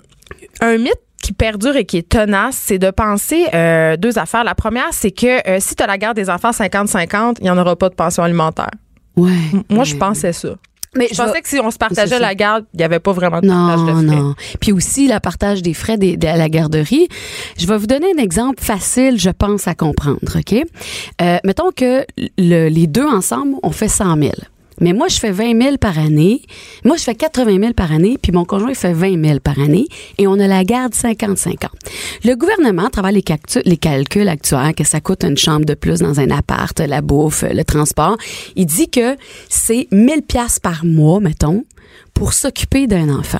un mythe qui perdure et qui est tenace, c'est de penser euh, deux affaires. La première, c'est que euh, si tu as la garde des enfants 50-50, il n'y en aura pas de pension alimentaire. Ouais. M- Moi, je Ouais. pensais ça. Mais Je pensais que si on se partageait la garde, il n'y avait pas vraiment de partage Non, de frais. non. Puis aussi, la partage des frais de la garderie. Je vais vous donner un exemple facile, je pense, à comprendre, OK? Euh, mettons que le- les deux ensemble, on fait 100 000. Mais moi, je fais 20 000 par année. Moi, je fais 80 000 par année, puis mon conjoint fait 20 000 par année, et on a la garde 50-50. Le gouvernement, à travers les calculs actuels, que ça coûte une chambre de plus dans un appart, la bouffe, le transport, il dit que c'est 1000 pièces par mois, mettons, pour s'occuper d'un enfant.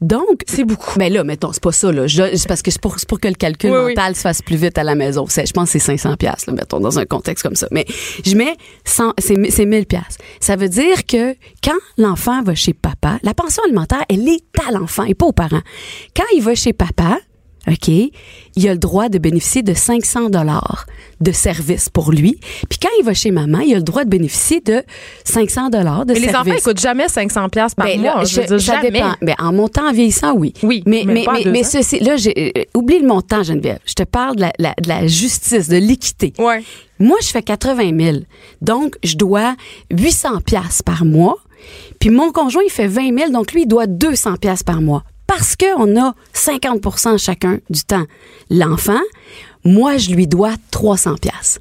Donc, C'est beaucoup. mais là, mettons, c'est pas ça, là. Je- C'est parce que c'est pour, c'est pour que le calcul Oui, oui. mental se fasse plus vite à la maison. C'est- Je pense que c'est 500 pièces, mettons, dans un contexte comme ça. Mais je mets 100, c'est, c'est 1000 pièces. Ça veut dire que quand l'enfant va chez papa, la pension alimentaire, elle est à l'enfant et pas aux parents. Quand il va chez papa, OK, il a le droit de bénéficier de 500 dollars de services pour lui. Puis quand il va chez maman, il a le droit de bénéficier de 500 dollars de Mais les services. enfants, ils coûtent jamais 500 pièces par Ben mois. là, je veux je- dire, ça jamais. dépend. Ben, en montant, en vieillissant, oui. Oui, mais mais mais ceci, là, j'ai euh, oublie le montant, Geneviève. Je te parle de la, la- de la justice, de l'équité. Ouais. Moi, je fais 80 000. Donc, je dois 800 pièces par mois. Puis mon conjoint, il fait 20 000. Donc, lui, il doit 200 pièces par mois. Parce qu'on a 50% chacun du temps. L'enfant, moi, je lui dois 300 pièces.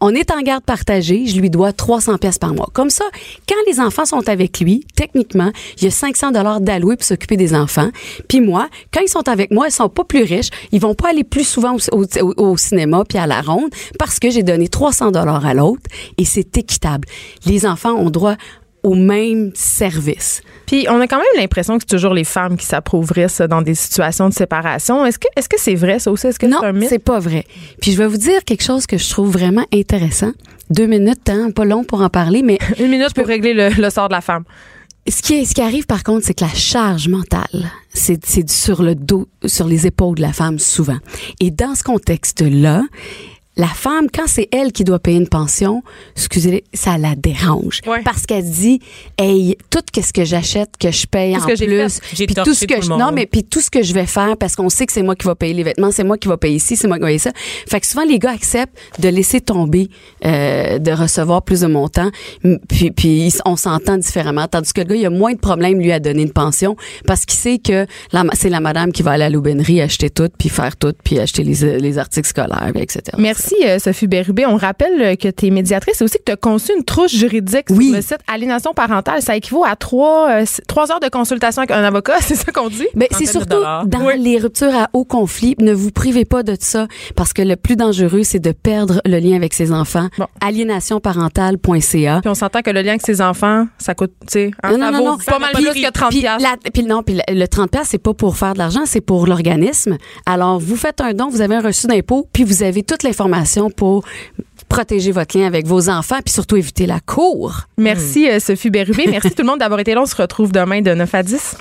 On est en garde partagée, je lui dois 300 pièces par mois. Comme ça, quand les enfants sont avec lui, techniquement, il y a 500 dollars d'alloués pour s'occuper des enfants. Puis moi, quand ils sont avec moi, ils sont pas plus riches, ils vont pas aller plus souvent au, au- au cinéma puis à la ronde parce que j'ai donné 300 dollars à l'autre et c'est équitable. Les enfants ont droit au même service. Puis on a quand même l'impression que c'est toujours les femmes qui s'approuvrissent dans des situations de séparation. Est-ce que est-ce que c'est vrai ça aussi? Est-ce que non, c'est un mythe? c'est pas vrai. Puis je vais vous dire quelque chose que je trouve vraiment intéressant. Deux minutes, hein, pas long pour en parler, mais Une minute pour régler le, le sort de la femme. ce qui, est- ce qui arrive par contre, c'est que la charge mentale, c'est c'est sur le dos, sur les épaules de la femme souvent. Et dans ce contexte-là, la femme, quand c'est elle qui doit payer une pension, excusez, ça la dérange. Ouais. Parce qu'elle dit, hey, tout ce que j'achète, que je paye Tout en plus, puis tout ce que tout je, non, mais puis tout ce que je vais faire, parce qu'on sait que c'est moi qui va payer les vêtements, c'est moi qui va payer ici, c'est moi qui va payer ça. Fait que souvent, les gars acceptent de laisser tomber, euh, de recevoir plus de montants, puis, puis on s'entend différemment. Tandis que le gars, il a moins de problèmes, lui, à donner une pension, parce qu'il sait que c'est la madame qui va aller à l'aubainerie acheter tout, puis faire tout, puis acheter les, les articles scolaires, etc. Merci euh, Sophie Bérubé. On rappelle euh, que tu es médiatrice et aussi que tu as conçu une trouche juridique Oui. sur le site Aliénation parentale. Ça équivaut à trois, euh, trois heures de consultation avec un avocat, c'est ça qu'on dit? Ben, c'est surtout dans les ruptures à haut conflit, ne vous privez pas de ça parce que le plus dangereux, c'est de perdre le lien avec ses enfants. Bon. Aliénationparentale.ca. Puis on s'entend que le lien avec ses enfants, ça coûte, tu sais, hein, Non, ça non, vaut non, non. pas mal plus que 30 puis la- puis non, puis le, le 30 piastres, c'est pas pour faire de l'argent, c'est pour l'organisme. Alors, vous faites un don, vous avez un reçu d'impôt, puis vous avez toute l'information pour protéger votre lien avec vos enfants, puis surtout éviter la cour. Merci euh, Sophie Bérubé. Merci tout le monde d'avoir été là. On se retrouve demain de 9 à 10.